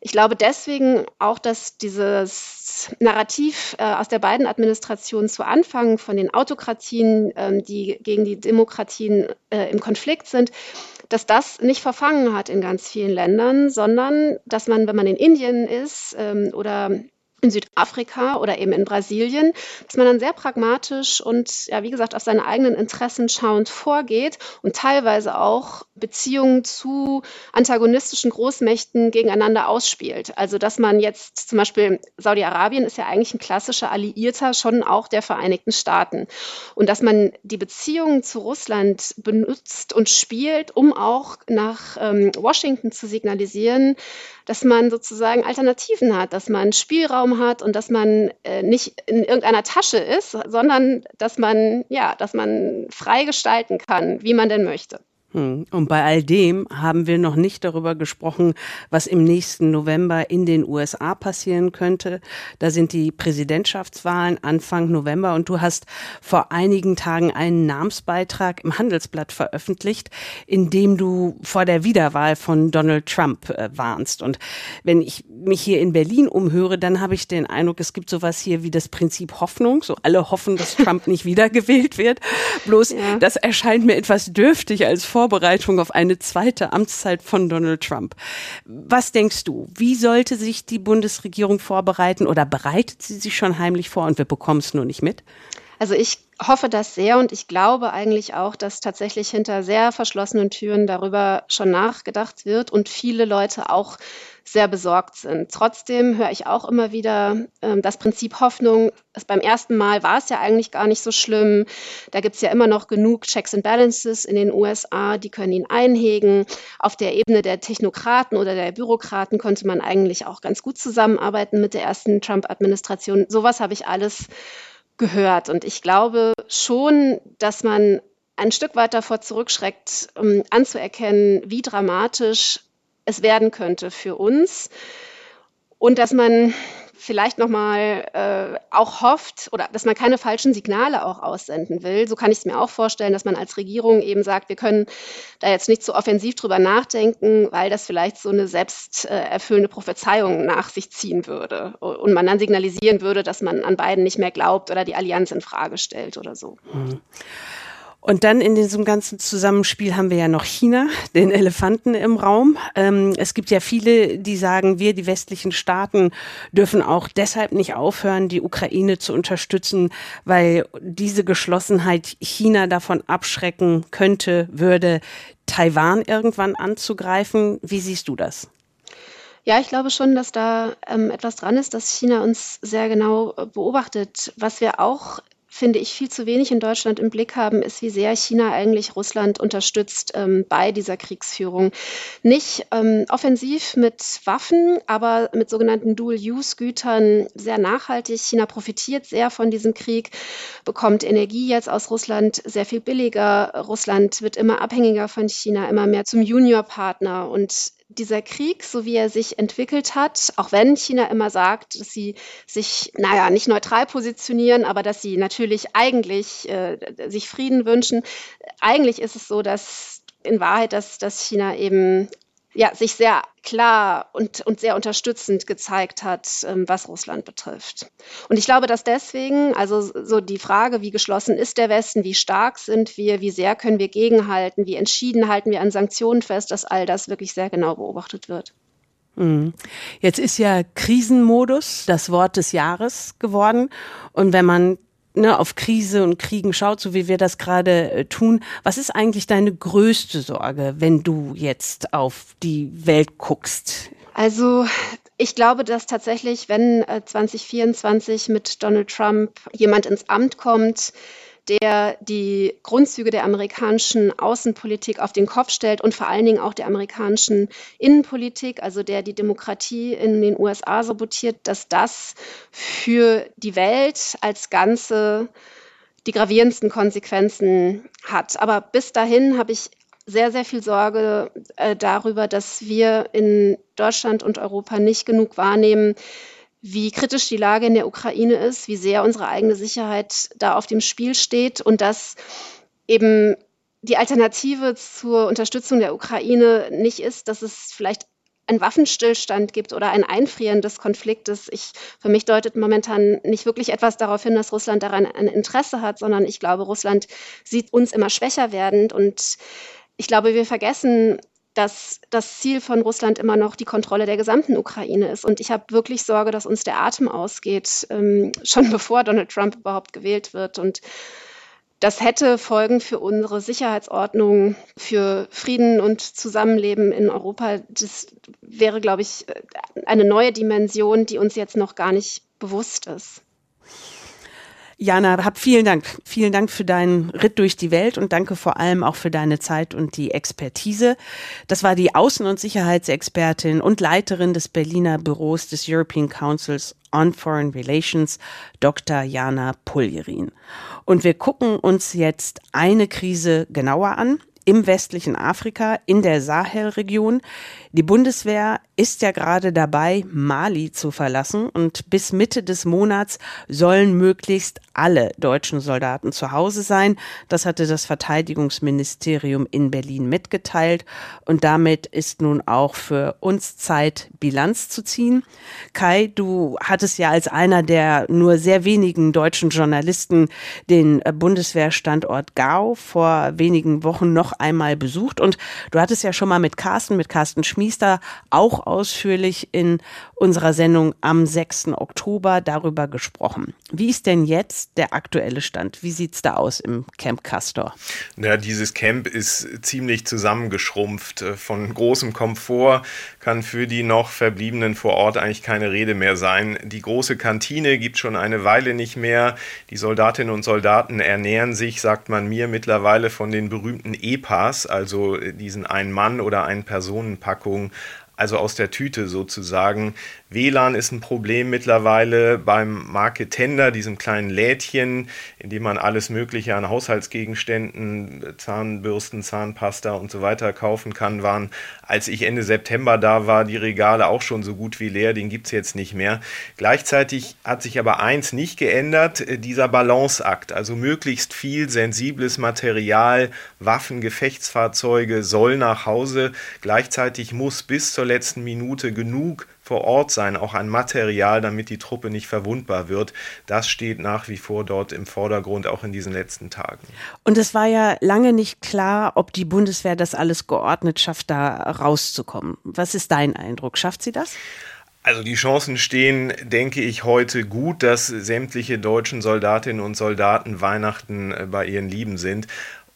ich glaube deswegen auch, dass dieses Narrativ äh, aus der beiden Administrationen zu Anfang von den Autokratien, ähm, die gegen die Demokratien äh, im Konflikt sind, dass das nicht verfangen hat in ganz vielen Ländern, sondern dass man, wenn man in Indien ist ähm, oder in Südafrika oder eben in Brasilien, dass man dann sehr pragmatisch und ja, wie gesagt, auf seine eigenen Interessen schauend vorgeht und teilweise auch Beziehungen zu antagonistischen Großmächten gegeneinander ausspielt. Also, dass man jetzt zum Beispiel Saudi-Arabien ist ja eigentlich ein klassischer Alliierter schon auch der Vereinigten Staaten. Und dass man die Beziehungen zu Russland benutzt und spielt, um auch nach ähm, Washington zu signalisieren, dass man sozusagen Alternativen hat, dass man Spielraum hat und dass man äh, nicht in irgendeiner Tasche ist, sondern dass man, ja, dass man frei gestalten kann, wie man denn möchte. Hm. Und bei all dem haben wir noch nicht darüber gesprochen, was im nächsten November in den USA passieren könnte. Da sind die Präsidentschaftswahlen Anfang November und du hast vor einigen Tagen einen Namensbeitrag im Handelsblatt veröffentlicht, in dem du vor der Wiederwahl von Donald Trump äh, warnst. Und wenn ich mich hier in Berlin umhöre, dann habe ich den Eindruck, es gibt sowas hier wie das Prinzip Hoffnung. So alle hoffen, dass Trump nicht wiedergewählt wird. Bloß ja. das erscheint mir etwas dürftig als Vor Vorbereitung auf eine zweite Amtszeit von Donald Trump. Was denkst du, wie sollte sich die Bundesregierung vorbereiten oder bereitet sie sich schon heimlich vor und wir bekommen es nur nicht mit? Also ich hoffe das sehr und ich glaube eigentlich auch, dass tatsächlich hinter sehr verschlossenen Türen darüber schon nachgedacht wird und viele Leute auch sehr besorgt sind. Trotzdem höre ich auch immer wieder ähm, das Prinzip Hoffnung. Beim ersten Mal war es ja eigentlich gar nicht so schlimm. Da gibt es ja immer noch genug Checks and Balances in den USA, die können ihn einhegen. Auf der Ebene der Technokraten oder der Bürokraten konnte man eigentlich auch ganz gut zusammenarbeiten mit der ersten Trump-Administration. Sowas habe ich alles gehört. Und ich glaube schon, dass man ein Stück weit davor zurückschreckt, um anzuerkennen, wie dramatisch es werden könnte für uns. Und dass man vielleicht nochmal äh, auch hofft oder dass man keine falschen Signale auch aussenden will. So kann ich es mir auch vorstellen, dass man als Regierung eben sagt, wir können da jetzt nicht so offensiv drüber nachdenken, weil das vielleicht so eine selbsterfüllende äh, Prophezeiung nach sich ziehen würde und man dann signalisieren würde, dass man an beiden nicht mehr glaubt oder die Allianz in Frage stellt oder so. Mhm. Und dann in diesem ganzen Zusammenspiel haben wir ja noch China, den Elefanten im Raum. Ähm, es gibt ja viele, die sagen, wir, die westlichen Staaten, dürfen auch deshalb nicht aufhören, die Ukraine zu unterstützen, weil diese Geschlossenheit China davon abschrecken könnte, würde Taiwan irgendwann anzugreifen. Wie siehst du das? Ja, ich glaube schon, dass da ähm, etwas dran ist, dass China uns sehr genau äh, beobachtet. Was wir auch finde ich, viel zu wenig in Deutschland im Blick haben, ist, wie sehr China eigentlich Russland unterstützt ähm, bei dieser Kriegsführung. Nicht ähm, offensiv mit Waffen, aber mit sogenannten Dual-Use-Gütern sehr nachhaltig. China profitiert sehr von diesem Krieg, bekommt Energie jetzt aus Russland sehr viel billiger. Russland wird immer abhängiger von China, immer mehr zum Juniorpartner und dieser Krieg, so wie er sich entwickelt hat, auch wenn China immer sagt, dass sie sich, naja, nicht neutral positionieren, aber dass sie natürlich eigentlich äh, sich Frieden wünschen, eigentlich ist es so, dass in Wahrheit, dass, dass China eben ja, sich sehr klar und, und sehr unterstützend gezeigt hat, ähm, was Russland betrifft. Und ich glaube, dass deswegen, also so die Frage, wie geschlossen ist der Westen, wie stark sind wir, wie sehr können wir gegenhalten, wie entschieden halten wir an Sanktionen fest, dass all das wirklich sehr genau beobachtet wird. Mhm. Jetzt ist ja Krisenmodus das Wort des Jahres geworden. Und wenn man ne, auf Krise und Kriegen schaut, so wie wir das gerade äh, tun. Was ist eigentlich deine größte Sorge, wenn du jetzt auf die Welt guckst? Also ich glaube, dass tatsächlich, wenn äh, 2024 mit Donald Trump jemand ins Amt kommt, der die Grundzüge der amerikanischen Außenpolitik auf den Kopf stellt und vor allen Dingen auch der amerikanischen Innenpolitik, also der die Demokratie in den USA sabotiert, dass das für die Welt als Ganze die gravierendsten Konsequenzen hat. Aber bis dahin habe ich sehr, sehr viel Sorge äh, darüber, dass wir in Deutschland und Europa nicht genug wahrnehmen, wie kritisch die Lage in der Ukraine ist, wie sehr unsere eigene Sicherheit da auf dem Spiel steht und dass eben die Alternative zur Unterstützung der Ukraine nicht ist, dass es vielleicht einen Waffenstillstand gibt oder ein Einfrieren des Konfliktes. Ich, für mich deutet momentan nicht wirklich etwas darauf hin, dass Russland daran ein Interesse hat, sondern ich glaube, Russland sieht uns immer schwächer werdend und ich glaube, wir vergessen dass das Ziel von Russland immer noch die Kontrolle der gesamten Ukraine ist. Und ich habe wirklich Sorge, dass uns der Atem ausgeht, ähm, schon bevor Donald Trump überhaupt gewählt wird. Und das hätte Folgen für unsere Sicherheitsordnung, für Frieden und Zusammenleben in Europa. Das wäre, glaube ich, eine neue Dimension, die uns jetzt noch gar nicht bewusst ist. Jana, hab vielen Dank. Vielen Dank für deinen Ritt durch die Welt und danke vor allem auch für deine Zeit und die Expertise. Das war die Außen- und Sicherheitsexpertin und Leiterin des Berliner Büros des European Councils on Foreign Relations, Dr. Jana Puljerin. Und wir gucken uns jetzt eine Krise genauer an im westlichen Afrika, in der Sahelregion. Die Bundeswehr ist ja gerade dabei, Mali zu verlassen und bis Mitte des Monats sollen möglichst alle deutschen Soldaten zu Hause sein. Das hatte das Verteidigungsministerium in Berlin mitgeteilt und damit ist nun auch für uns Zeit, Bilanz zu ziehen. Kai, du hattest ja als einer der nur sehr wenigen deutschen Journalisten den Bundeswehrstandort Gao vor wenigen Wochen noch einmal besucht und du hattest ja schon mal mit Carsten, mit Carsten Schmiester auch ausführlich in unserer Sendung am 6. Oktober darüber gesprochen. Wie ist denn jetzt der aktuelle Stand? Wie sieht es da aus im Camp Castor? Ja, dieses Camp ist ziemlich zusammengeschrumpft. Von großem Komfort kann für die noch Verbliebenen vor Ort eigentlich keine Rede mehr sein. Die große Kantine gibt schon eine Weile nicht mehr. Die Soldatinnen und Soldaten ernähren sich, sagt man mir, mittlerweile von den berühmten EPAs, also diesen Ein-Mann- oder Ein-Personen-Packungen also aus der Tüte sozusagen. WLAN ist ein Problem mittlerweile beim Market Tender, diesem kleinen Lädchen, in dem man alles Mögliche an Haushaltsgegenständen, Zahnbürsten, Zahnpasta und so weiter kaufen kann, waren, als ich Ende September da war, die Regale auch schon so gut wie leer, den gibt es jetzt nicht mehr. Gleichzeitig hat sich aber eins nicht geändert, äh, dieser Balanceakt, also möglichst viel sensibles Material, Waffen, Gefechtsfahrzeuge soll nach Hause. Gleichzeitig muss bis zur letzten Minute genug vor Ort sein, auch an Material, damit die Truppe nicht verwundbar wird. Das steht nach wie vor dort im Vordergrund, auch in diesen letzten Tagen. Und es war ja lange nicht klar, ob die Bundeswehr das alles geordnet schafft, da rauszukommen. Was ist dein Eindruck? Schafft sie das? Also die Chancen stehen, denke ich, heute gut, dass sämtliche deutschen Soldatinnen und Soldaten Weihnachten äh, bei ihren Lieben sind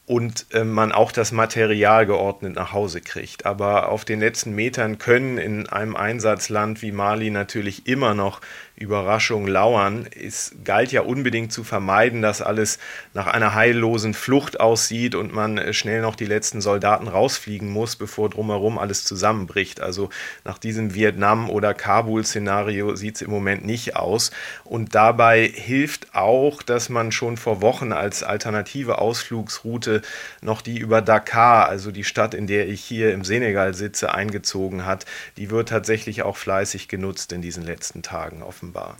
und äh, man auch das Material geordnet nach Hause kriegt. Aber auf den letzten Metern können in einem Einsatzland wie Mali natürlich immer noch Überraschung lauern. Es galt ja unbedingt zu vermeiden, dass alles nach einer heillosen Flucht aussieht und man äh, schnell noch die letzten Soldaten rausfliegen muss, bevor drumherum alles zusammenbricht. Also nach diesem Vietnam- oder Kabul-Szenario sieht es im Moment nicht aus. Und dabei hilft auch, dass man schon vor Wochen als alternative Ausflugsroute noch die über Dakar, also die Stadt, in der ich hier im Senegal sitze, eingezogen hat. Die wird tatsächlich auch fleißig genutzt in diesen letzten Tagen offenbar offenbar.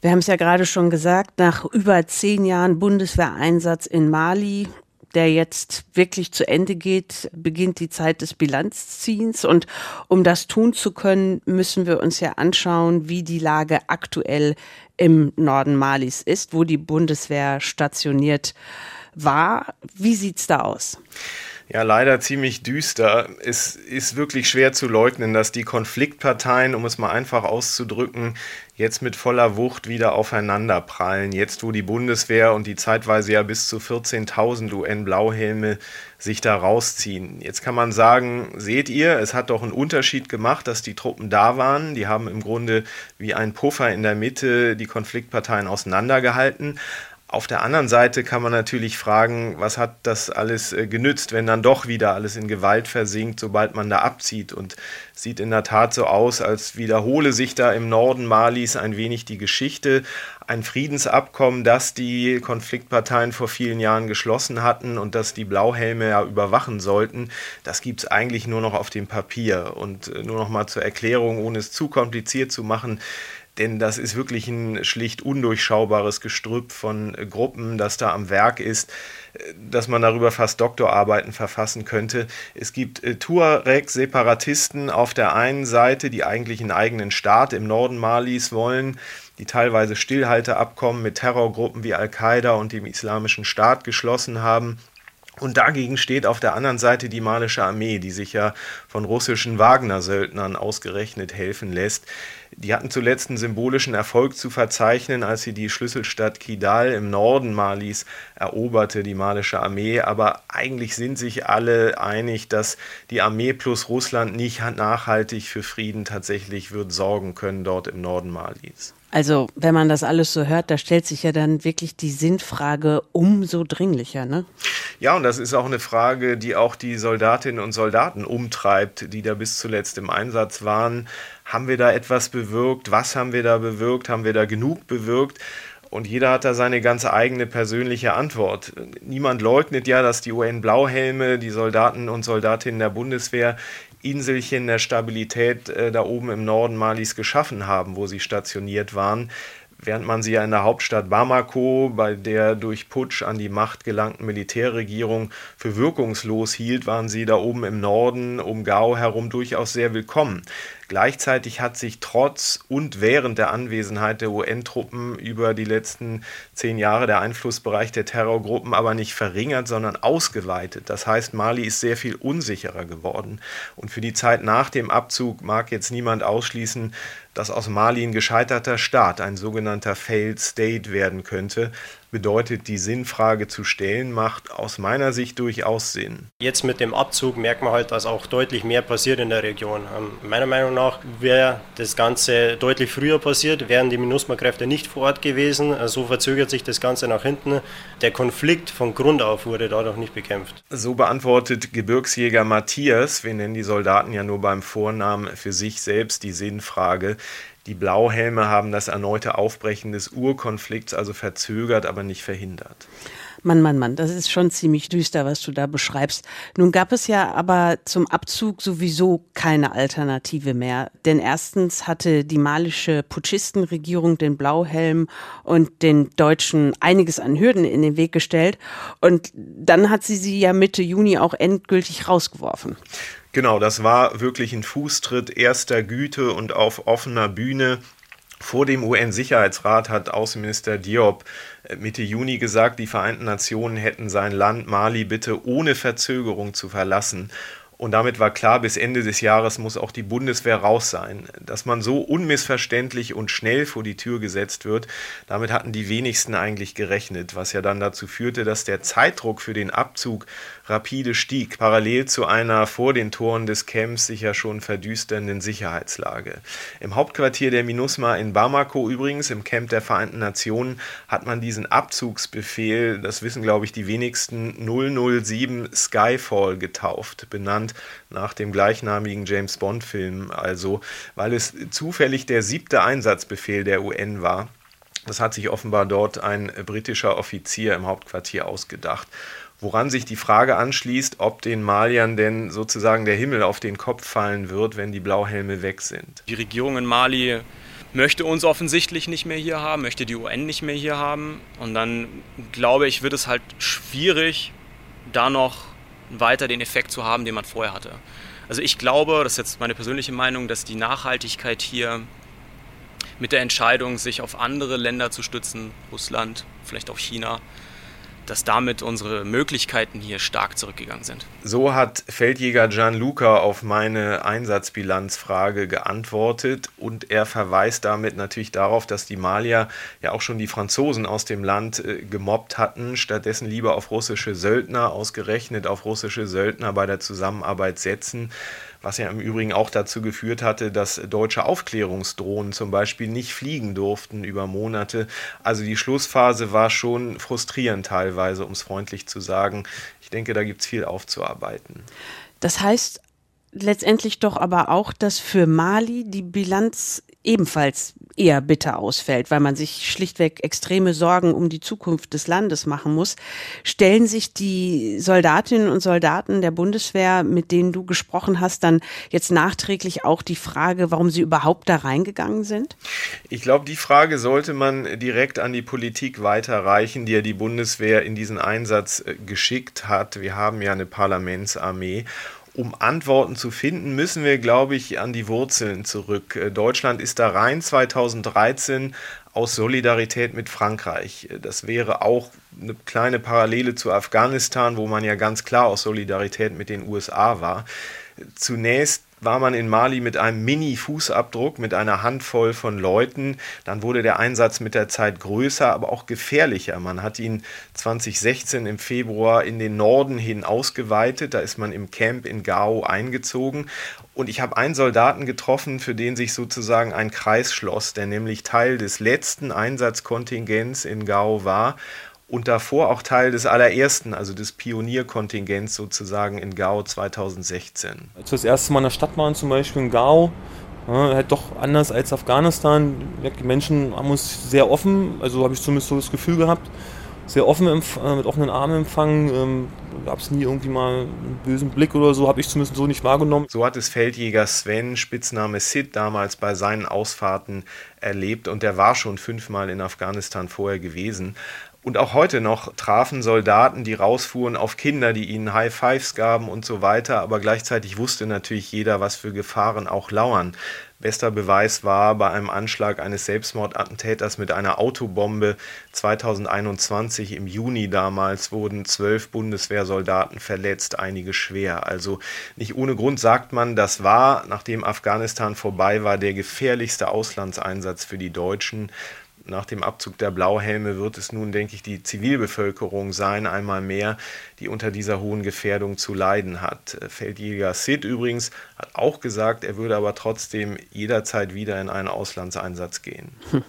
Wir haben es ja gerade schon gesagt, nach über zehn Jahren Bundeswehreinsatz in Mali, der jetzt wirklich zu Ende geht, beginnt die Zeit des Bilanzziehens. Und um das tun zu können, müssen wir uns ja anschauen, wie die Lage aktuell im Norden Malis ist, wo die Bundeswehr stationiert war. Wie sieht es da aus? ja leider ziemlich düster. Es ist wirklich schwer zu leugnen, dass die Konfliktparteien, um es mal einfach auszudrücken, jetzt mit voller Wucht wieder aufeinander prallen. Jetzt, wo die Bundeswehr und die zeitweise ja bis zu 14.000 UN-Blauhelme sich da rausziehen. Jetzt kann man sagen, seht ihr, es hat doch einen Unterschied gemacht, dass die Truppen da waren. Die haben im Grunde wie ein Puffer in der Mitte die Konfliktparteien auseinandergehalten. Auf der anderen Seite kann man natürlich fragen, was hat das alles äh, genützt, wenn dann doch wieder alles in Gewalt versinkt, sobald man da abzieht. Und sieht in der Tat so aus, als wiederhole sich da im Norden Malis ein wenig die Geschichte. Ein Friedensabkommen, das die Konfliktparteien vor vielen Jahren geschlossen hatten und das die Blauhelme ja überwachen sollten, das gibt es eigentlich nur noch auf dem Papier. Und äh, nur noch mal zur Erklärung, ohne es zu kompliziert zu machen denn das ist wirklich ein schlicht undurchschaubares Gestrüpp von äh, Gruppen, das da am Werk ist, äh, dass man darüber fast Doktorarbeiten verfassen könnte. Es gibt äh, Tuareg-Separatisten auf der einen Seite, die eigentlich einen eigenen Staat im Norden Malis wollen, die teilweise Stillhalteabkommen mit Terrorgruppen wie Al-Qaida und dem Islamischen Staat geschlossen haben. Und dagegen steht auf der anderen Seite die malische Armee, die sich ja von russischen Wagner-Söldnern ausgerechnet helfen lässt. Die hatten zuletzt einen symbolischen Erfolg zu verzeichnen, als sie die Schlüsselstadt Kidal im Norden Malis eroberte, die malische Armee. Aber eigentlich sind sich alle einig, dass die Armee plus Russland nicht nachhaltig für Frieden tatsächlich wird sorgen können dort im Norden Malis. Also, wenn man das alles so hört, da stellt sich ja dann wirklich die Sinnfrage umso dringlicher, ne? Ja, und das ist auch eine Frage, die auch die Soldatinnen und Soldaten umtreibt, die da bis zuletzt im Einsatz waren. Haben wir da etwas bewirkt? Was haben wir da bewirkt? Haben wir da genug bewirkt? Und jeder hat da seine ganz eigene persönliche Antwort. Niemand leugnet ja, dass die UN-Blauhelme, die Soldaten und Soldatinnen der Bundeswehr Inselchen der Stabilität äh, da oben im Norden Malis geschaffen haben, wo sie stationiert waren während man sie ja in der Hauptstadt Bamako, bei der durch Putsch an die Macht gelangten Militärregierung für wirkungslos hielt, waren sie da oben im Norden um Gao herum durchaus sehr willkommen. Gleichzeitig hat sich trotz und während der Anwesenheit der UN-Truppen über die letzten zehn Jahre der Einflussbereich der Terrorgruppen aber nicht verringert, sondern ausgeweitet. Das heißt, Mali ist sehr viel unsicherer geworden. Und für die Zeit nach dem Abzug mag jetzt niemand ausschließen, dass aus Mali ein gescheiterter Staat, ein sogenannter Failed State werden könnte bedeutet, die Sinnfrage zu stellen, macht aus meiner Sicht durchaus Sinn. Jetzt mit dem Abzug merkt man halt, dass auch deutlich mehr passiert in der Region. Ähm, meiner Meinung nach wäre das Ganze deutlich früher passiert, wären die MINUSMA-Kräfte nicht vor Ort gewesen. Äh, so verzögert sich das Ganze nach hinten. Der Konflikt von Grund auf wurde dadurch nicht bekämpft. So beantwortet Gebirgsjäger Matthias, wir nennen die Soldaten ja nur beim Vornamen, für sich selbst die Sinnfrage. Die Blauhelme haben das erneute Aufbrechen des Urkonflikts also verzögert, aber nicht verhindert. Mann, Mann, Mann, das ist schon ziemlich düster, was du da beschreibst. Nun gab es ja aber zum Abzug sowieso keine Alternative mehr. Denn erstens hatte die malische Putschistenregierung den Blauhelm und den Deutschen einiges an Hürden in den Weg gestellt. Und dann hat sie sie ja Mitte Juni auch endgültig rausgeworfen. Genau, das war wirklich ein Fußtritt erster Güte und auf offener Bühne. Vor dem UN-Sicherheitsrat hat Außenminister Diop äh, Mitte Juni gesagt, die Vereinten Nationen hätten sein Land Mali bitte ohne Verzögerung zu verlassen. Und damit war klar, bis Ende des Jahres muss auch die Bundeswehr raus sein. Dass man so unmissverständlich und schnell vor die Tür gesetzt wird, damit hatten die wenigsten eigentlich gerechnet, was ja dann dazu führte, dass der Zeitdruck für den Abzug rapide stieg, parallel zu einer vor den Toren des Camps sich ja schon verdüsternden Sicherheitslage. Im Hauptquartier der MINUSMA in Bamako übrigens, im Camp der Vereinten Nationen, hat man diesen Abzugsbefehl, das wissen glaube ich die wenigsten, 007 Skyfall getauft, benannt nach dem gleichnamigen James Bond-Film, also weil es zufällig der siebte Einsatzbefehl der UN war. Das hat sich offenbar dort ein britischer Offizier im Hauptquartier ausgedacht woran sich die Frage anschließt, ob den Maliern denn sozusagen der Himmel auf den Kopf fallen wird, wenn die Blauhelme weg sind. Die Regierung in Mali möchte uns offensichtlich nicht mehr hier haben, möchte die UN nicht mehr hier haben. Und dann glaube ich, wird es halt schwierig, da noch weiter den Effekt zu haben, den man vorher hatte. Also ich glaube, das ist jetzt meine persönliche Meinung, dass die Nachhaltigkeit hier mit der Entscheidung, sich auf andere Länder zu stützen, Russland, vielleicht auch China, dass damit unsere Möglichkeiten hier stark zurückgegangen sind. So hat Feldjäger Gianluca auf meine Einsatzbilanzfrage geantwortet und er verweist damit natürlich darauf, dass die Malier ja auch schon die Franzosen aus dem Land äh, gemobbt hatten, stattdessen lieber auf russische Söldner, ausgerechnet auf russische Söldner bei der Zusammenarbeit setzen was ja im Übrigen auch dazu geführt hatte, dass deutsche Aufklärungsdrohnen zum Beispiel nicht fliegen durften über Monate. Also die Schlussphase war schon frustrierend teilweise, um es freundlich zu sagen. Ich denke, da gibt es viel aufzuarbeiten. Das heißt letztendlich doch aber auch, dass für Mali die Bilanz ebenfalls eher bitter ausfällt, weil man sich schlichtweg extreme Sorgen um die Zukunft des Landes machen muss. Stellen sich die Soldatinnen und Soldaten der Bundeswehr, mit denen du gesprochen hast, dann jetzt nachträglich auch die Frage, warum sie überhaupt da reingegangen sind? Ich glaube, die Frage sollte man direkt an die Politik weiterreichen, die ja die Bundeswehr in diesen Einsatz äh, geschickt hat. Wir haben ja eine Parlamentsarmee um Antworten zu finden, müssen wir, glaube ich, an die Wurzeln zurück. Äh, Deutschland ist da rein 2013 aus Solidarität mit Frankreich. Das wäre auch eine kleine Parallele zu Afghanistan, wo man ja ganz klar aus Solidarität mit den USA war. Zunächst war man in Mali mit einem Mini-Fußabdruck, mit einer Handvoll von Leuten. Dann wurde der Einsatz mit der Zeit größer, aber auch gefährlicher. Man hat ihn 2016 im Februar in den Norden hin ausgeweitet. Da ist man im Camp in Gao eingezogen. Und ich habe einen Soldaten getroffen, für den sich sozusagen ein Kreis schloss, der nämlich Teil des letzten Einsatzkontingents in Gao war und davor auch Teil des allerersten, also des Pionierkontingents sozusagen in Gao 2016. Als wir das erste Mal in der Stadt waren, zum Beispiel in Gao, Ja, halt doch anders als Afghanistan. Die Menschen haben uns sehr offen, also habe ich zumindest so das Gefühl gehabt, sehr offen äh, mit offenen Armen empfangen. Ähm, Gab es nie irgendwie mal einen bösen Blick oder so, habe ich zumindest so nicht wahrgenommen. So hat es Feldjäger Sven, Spitzname Sid, damals bei seinen Ausfahrten erlebt und der war schon fünfmal in Afghanistan vorher gewesen. Und auch heute noch trafen Soldaten, die rausfuhren, auf Kinder, die ihnen High Fives gaben und so weiter. Aber gleichzeitig wusste natürlich jeder, was für Gefahren auch lauern. Bester Beweis war bei einem Anschlag eines Selbstmordattentäters mit einer Autobombe 2021 im Juni damals wurden zwölf Bundeswehrsoldaten verletzt, einige schwer. Also nicht ohne Grund sagt man, das war, nachdem Afghanistan vorbei war, der gefährlichste Auslandseinsatz für die Deutschen nach dem Abzug der Blauhelme wird es nun, denke ich, die Zivilbevölkerung sein, einmal mehr, die unter dieser hohen Gefährdung zu leiden hat. Feldjäger Sid übrigens hat auch gesagt, er würde aber trotzdem jederzeit wieder in einen Auslandseinsatz gehen.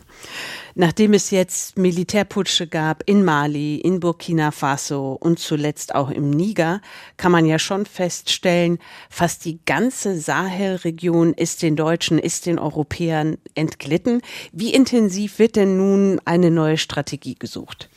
Nachdem es jetzt Militärputsche gab in Mali, in Burkina Faso und zuletzt auch im Niger, kann man ja schon feststellen, fast die ganze Sahelregion ist den Deutschen, ist den Europäern entglitten. Wie intensiv wird denn nun eine neue Strategie gesucht?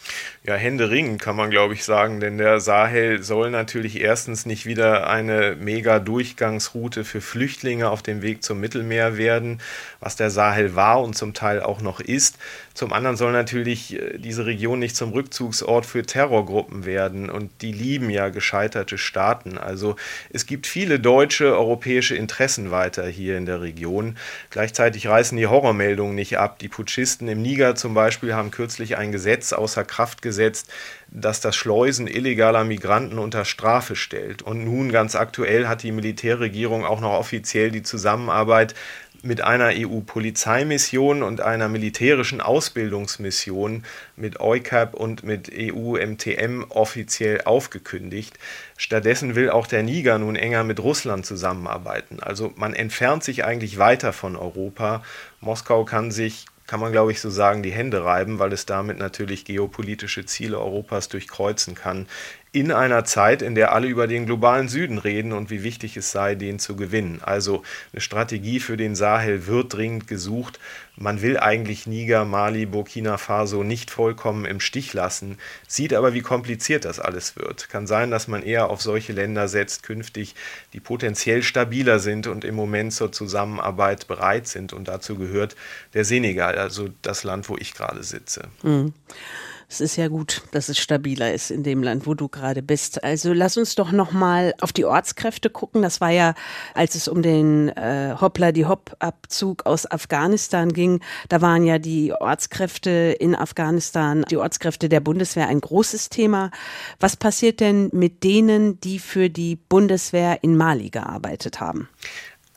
Ja, Hände kann man, glaube ich, sagen, denn der Sahel soll natürlich erstens nicht wieder eine mega Durchgangsroute für Flüchtlinge auf dem Weg zum Mittelmeer werden, was der Sahel war und zum Teil auch noch ist. Zum anderen soll natürlich äh, diese Region nicht zum Rückzugsort für Terrorgruppen werden und die lieben ja gescheiterte Staaten. Also es gibt viele deutsche, europäische Interessen weiter hier in der Region. Gleichzeitig reißen die Horrormeldungen nicht ab. Die Putschisten im Niger zum Beispiel haben kürzlich ein Gesetz außer Kraft gesetzt, das das Schleusen illegaler Migranten unter Strafe stellt. Und nun ganz aktuell hat die Militärregierung auch noch offiziell die Zusammenarbeit mit einer EU-Polizeimission und einer militärischen Ausbildungsmission mit EUCAP und mit EU-MTM offiziell aufgekündigt. Stattdessen will auch der Niger nun enger mit Russland zusammenarbeiten. Also man entfernt sich eigentlich weiter von Europa. Moskau kann sich kann man, glaube ich, so sagen, die Hände reiben, weil es damit natürlich geopolitische Ziele Europas durchkreuzen kann in einer Zeit, in der alle über den globalen Süden reden und wie wichtig es sei, den zu gewinnen. Also eine Strategie für den Sahel wird dringend gesucht. Man will eigentlich Niger, Mali, Burkina Faso nicht vollkommen im Stich lassen, sieht aber, wie kompliziert das alles wird. Kann sein, dass man eher auf solche Länder setzt künftig, die potenziell stabiler sind und im Moment zur Zusammenarbeit bereit sind. Und dazu gehört der Senegal, also das Land, wo ich gerade sitze. Mhm. Es ist ja gut, dass es stabiler ist in dem Land, wo du gerade bist. Also lass uns doch noch mal auf die Ortskräfte gucken. Das war ja, als es um den äh, Hoppla die Hopp Abzug aus Afghanistan ging, da waren ja die Ortskräfte in Afghanistan, die Ortskräfte der Bundeswehr ein großes Thema. Was passiert denn mit denen, die für die Bundeswehr in Mali gearbeitet haben?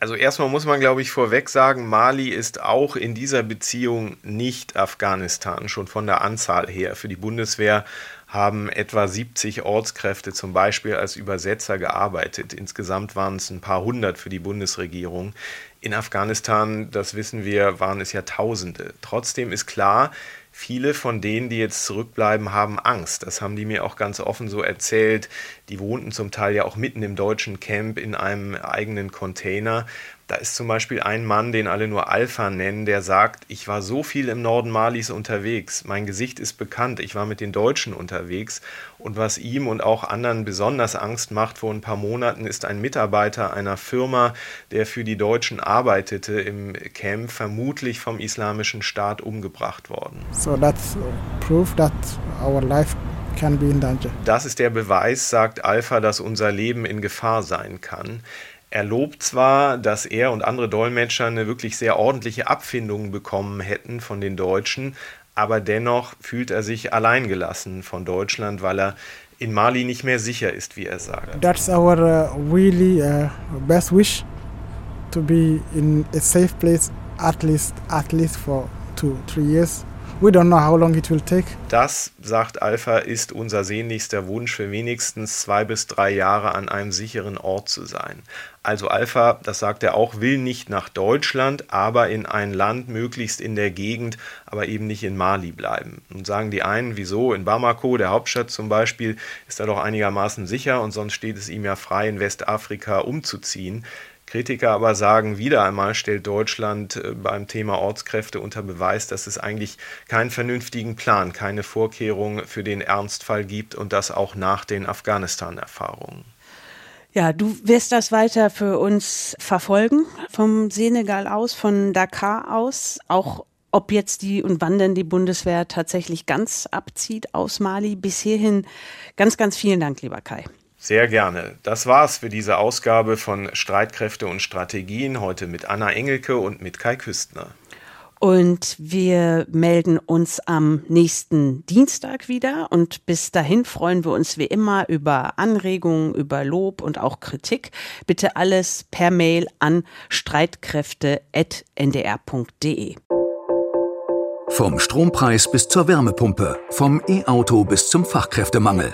Also erstmal muss man, glaube ich, vorweg sagen, Mali ist auch in dieser Beziehung nicht Afghanistan, schon von der Anzahl her. Für die Bundeswehr haben etwa 70 Ortskräfte zum Beispiel als Übersetzer gearbeitet. Insgesamt waren es ein paar hundert für die Bundesregierung. In Afghanistan, das wissen wir, waren es ja Tausende. Trotzdem ist klar, Viele von denen, die jetzt zurückbleiben, haben Angst. Das haben die mir auch ganz offen so erzählt. Die wohnten zum Teil ja auch mitten im deutschen Camp in einem eigenen Container. Da ist zum Beispiel ein Mann, den alle nur Alpha nennen, der sagt, ich war so viel im Norden Malis unterwegs, mein Gesicht ist bekannt, ich war mit den Deutschen unterwegs und was ihm und auch anderen besonders Angst macht vor ein paar Monaten, ist ein Mitarbeiter einer Firma, der für die Deutschen arbeitete im Camp, vermutlich vom Islamischen Staat umgebracht worden. So that's proof that our life can be in danger. Das ist der Beweis, sagt Alpha, dass unser Leben in Gefahr sein kann. Er lobt zwar, dass er und andere Dolmetscher eine wirklich sehr ordentliche Abfindung bekommen hätten von den Deutschen, aber dennoch fühlt er sich alleingelassen von Deutschland, weil er in Mali nicht mehr sicher ist, wie er sagt. That's our uh, really uh, best wish to be in a safe place at least at least for two three years. We don't know how long it will take. Das, sagt Alpha, ist unser sehnlichster Wunsch, für wenigstens zwei bis drei Jahre an einem sicheren Ort zu sein. Also Alpha, das sagt er auch, will nicht nach Deutschland, aber in ein Land möglichst in der Gegend, aber eben nicht in Mali bleiben. Und sagen die einen, wieso? In Bamako, der Hauptstadt zum Beispiel, ist er doch einigermaßen sicher und sonst steht es ihm ja frei, in Westafrika umzuziehen Kritiker aber sagen, wieder einmal stellt Deutschland äh, beim Thema Ortskräfte unter Beweis, dass es eigentlich keinen vernünftigen Plan, keine Vorkehrungen für den Ernstfall gibt und das auch nach den Afghanistan-Erfahrungen. Ja, du wirst das weiter für uns verfolgen, vom Senegal aus, von Dakar aus, auch ob jetzt die und wann denn die Bundeswehr tatsächlich ganz abzieht aus Mali. Bis hierhin ganz, ganz vielen Dank, lieber Kai. Sehr gerne. Das war's für diese Ausgabe von Streitkräfte und Strategien. Heute mit Anna Engelke und mit Kai Küstner. Und wir melden uns am nächsten Dienstag wieder. Und bis dahin freuen wir uns wie immer über Anregungen, über Lob und auch Kritik. Bitte alles per Mail an streitkräfte.ndr.de. Vom Strompreis bis zur Wärmepumpe, vom E-Auto bis zum Fachkräftemangel.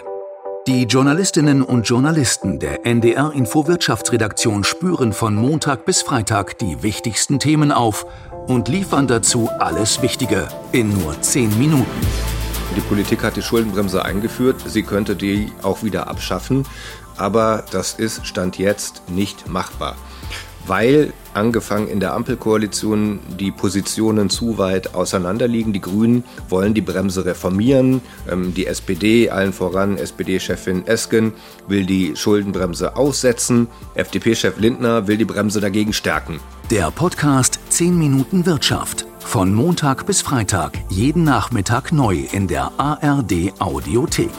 Die Journalistinnen und Journalisten der NDR Info Wirtschaftsredaktion spüren von Montag bis Freitag die wichtigsten Themen auf und liefern dazu alles Wichtige in nur 10 Minuten. Die Politik hat die Schuldenbremse eingeführt. Sie könnte die auch wieder abschaffen. Aber das ist Stand jetzt nicht machbar weil angefangen in der Ampelkoalition die Positionen zu weit auseinanderliegen. Die Grünen wollen die Bremse reformieren. Ähm, die SPD, allen voran SPD-Chefin Esken, will die Schuldenbremse aussetzen. FDP-Chef Lindner will die Bremse dagegen stärken. Der Podcast 10 Minuten Wirtschaft. Von Montag bis Freitag, jeden Nachmittag neu in der ARD Audiothek.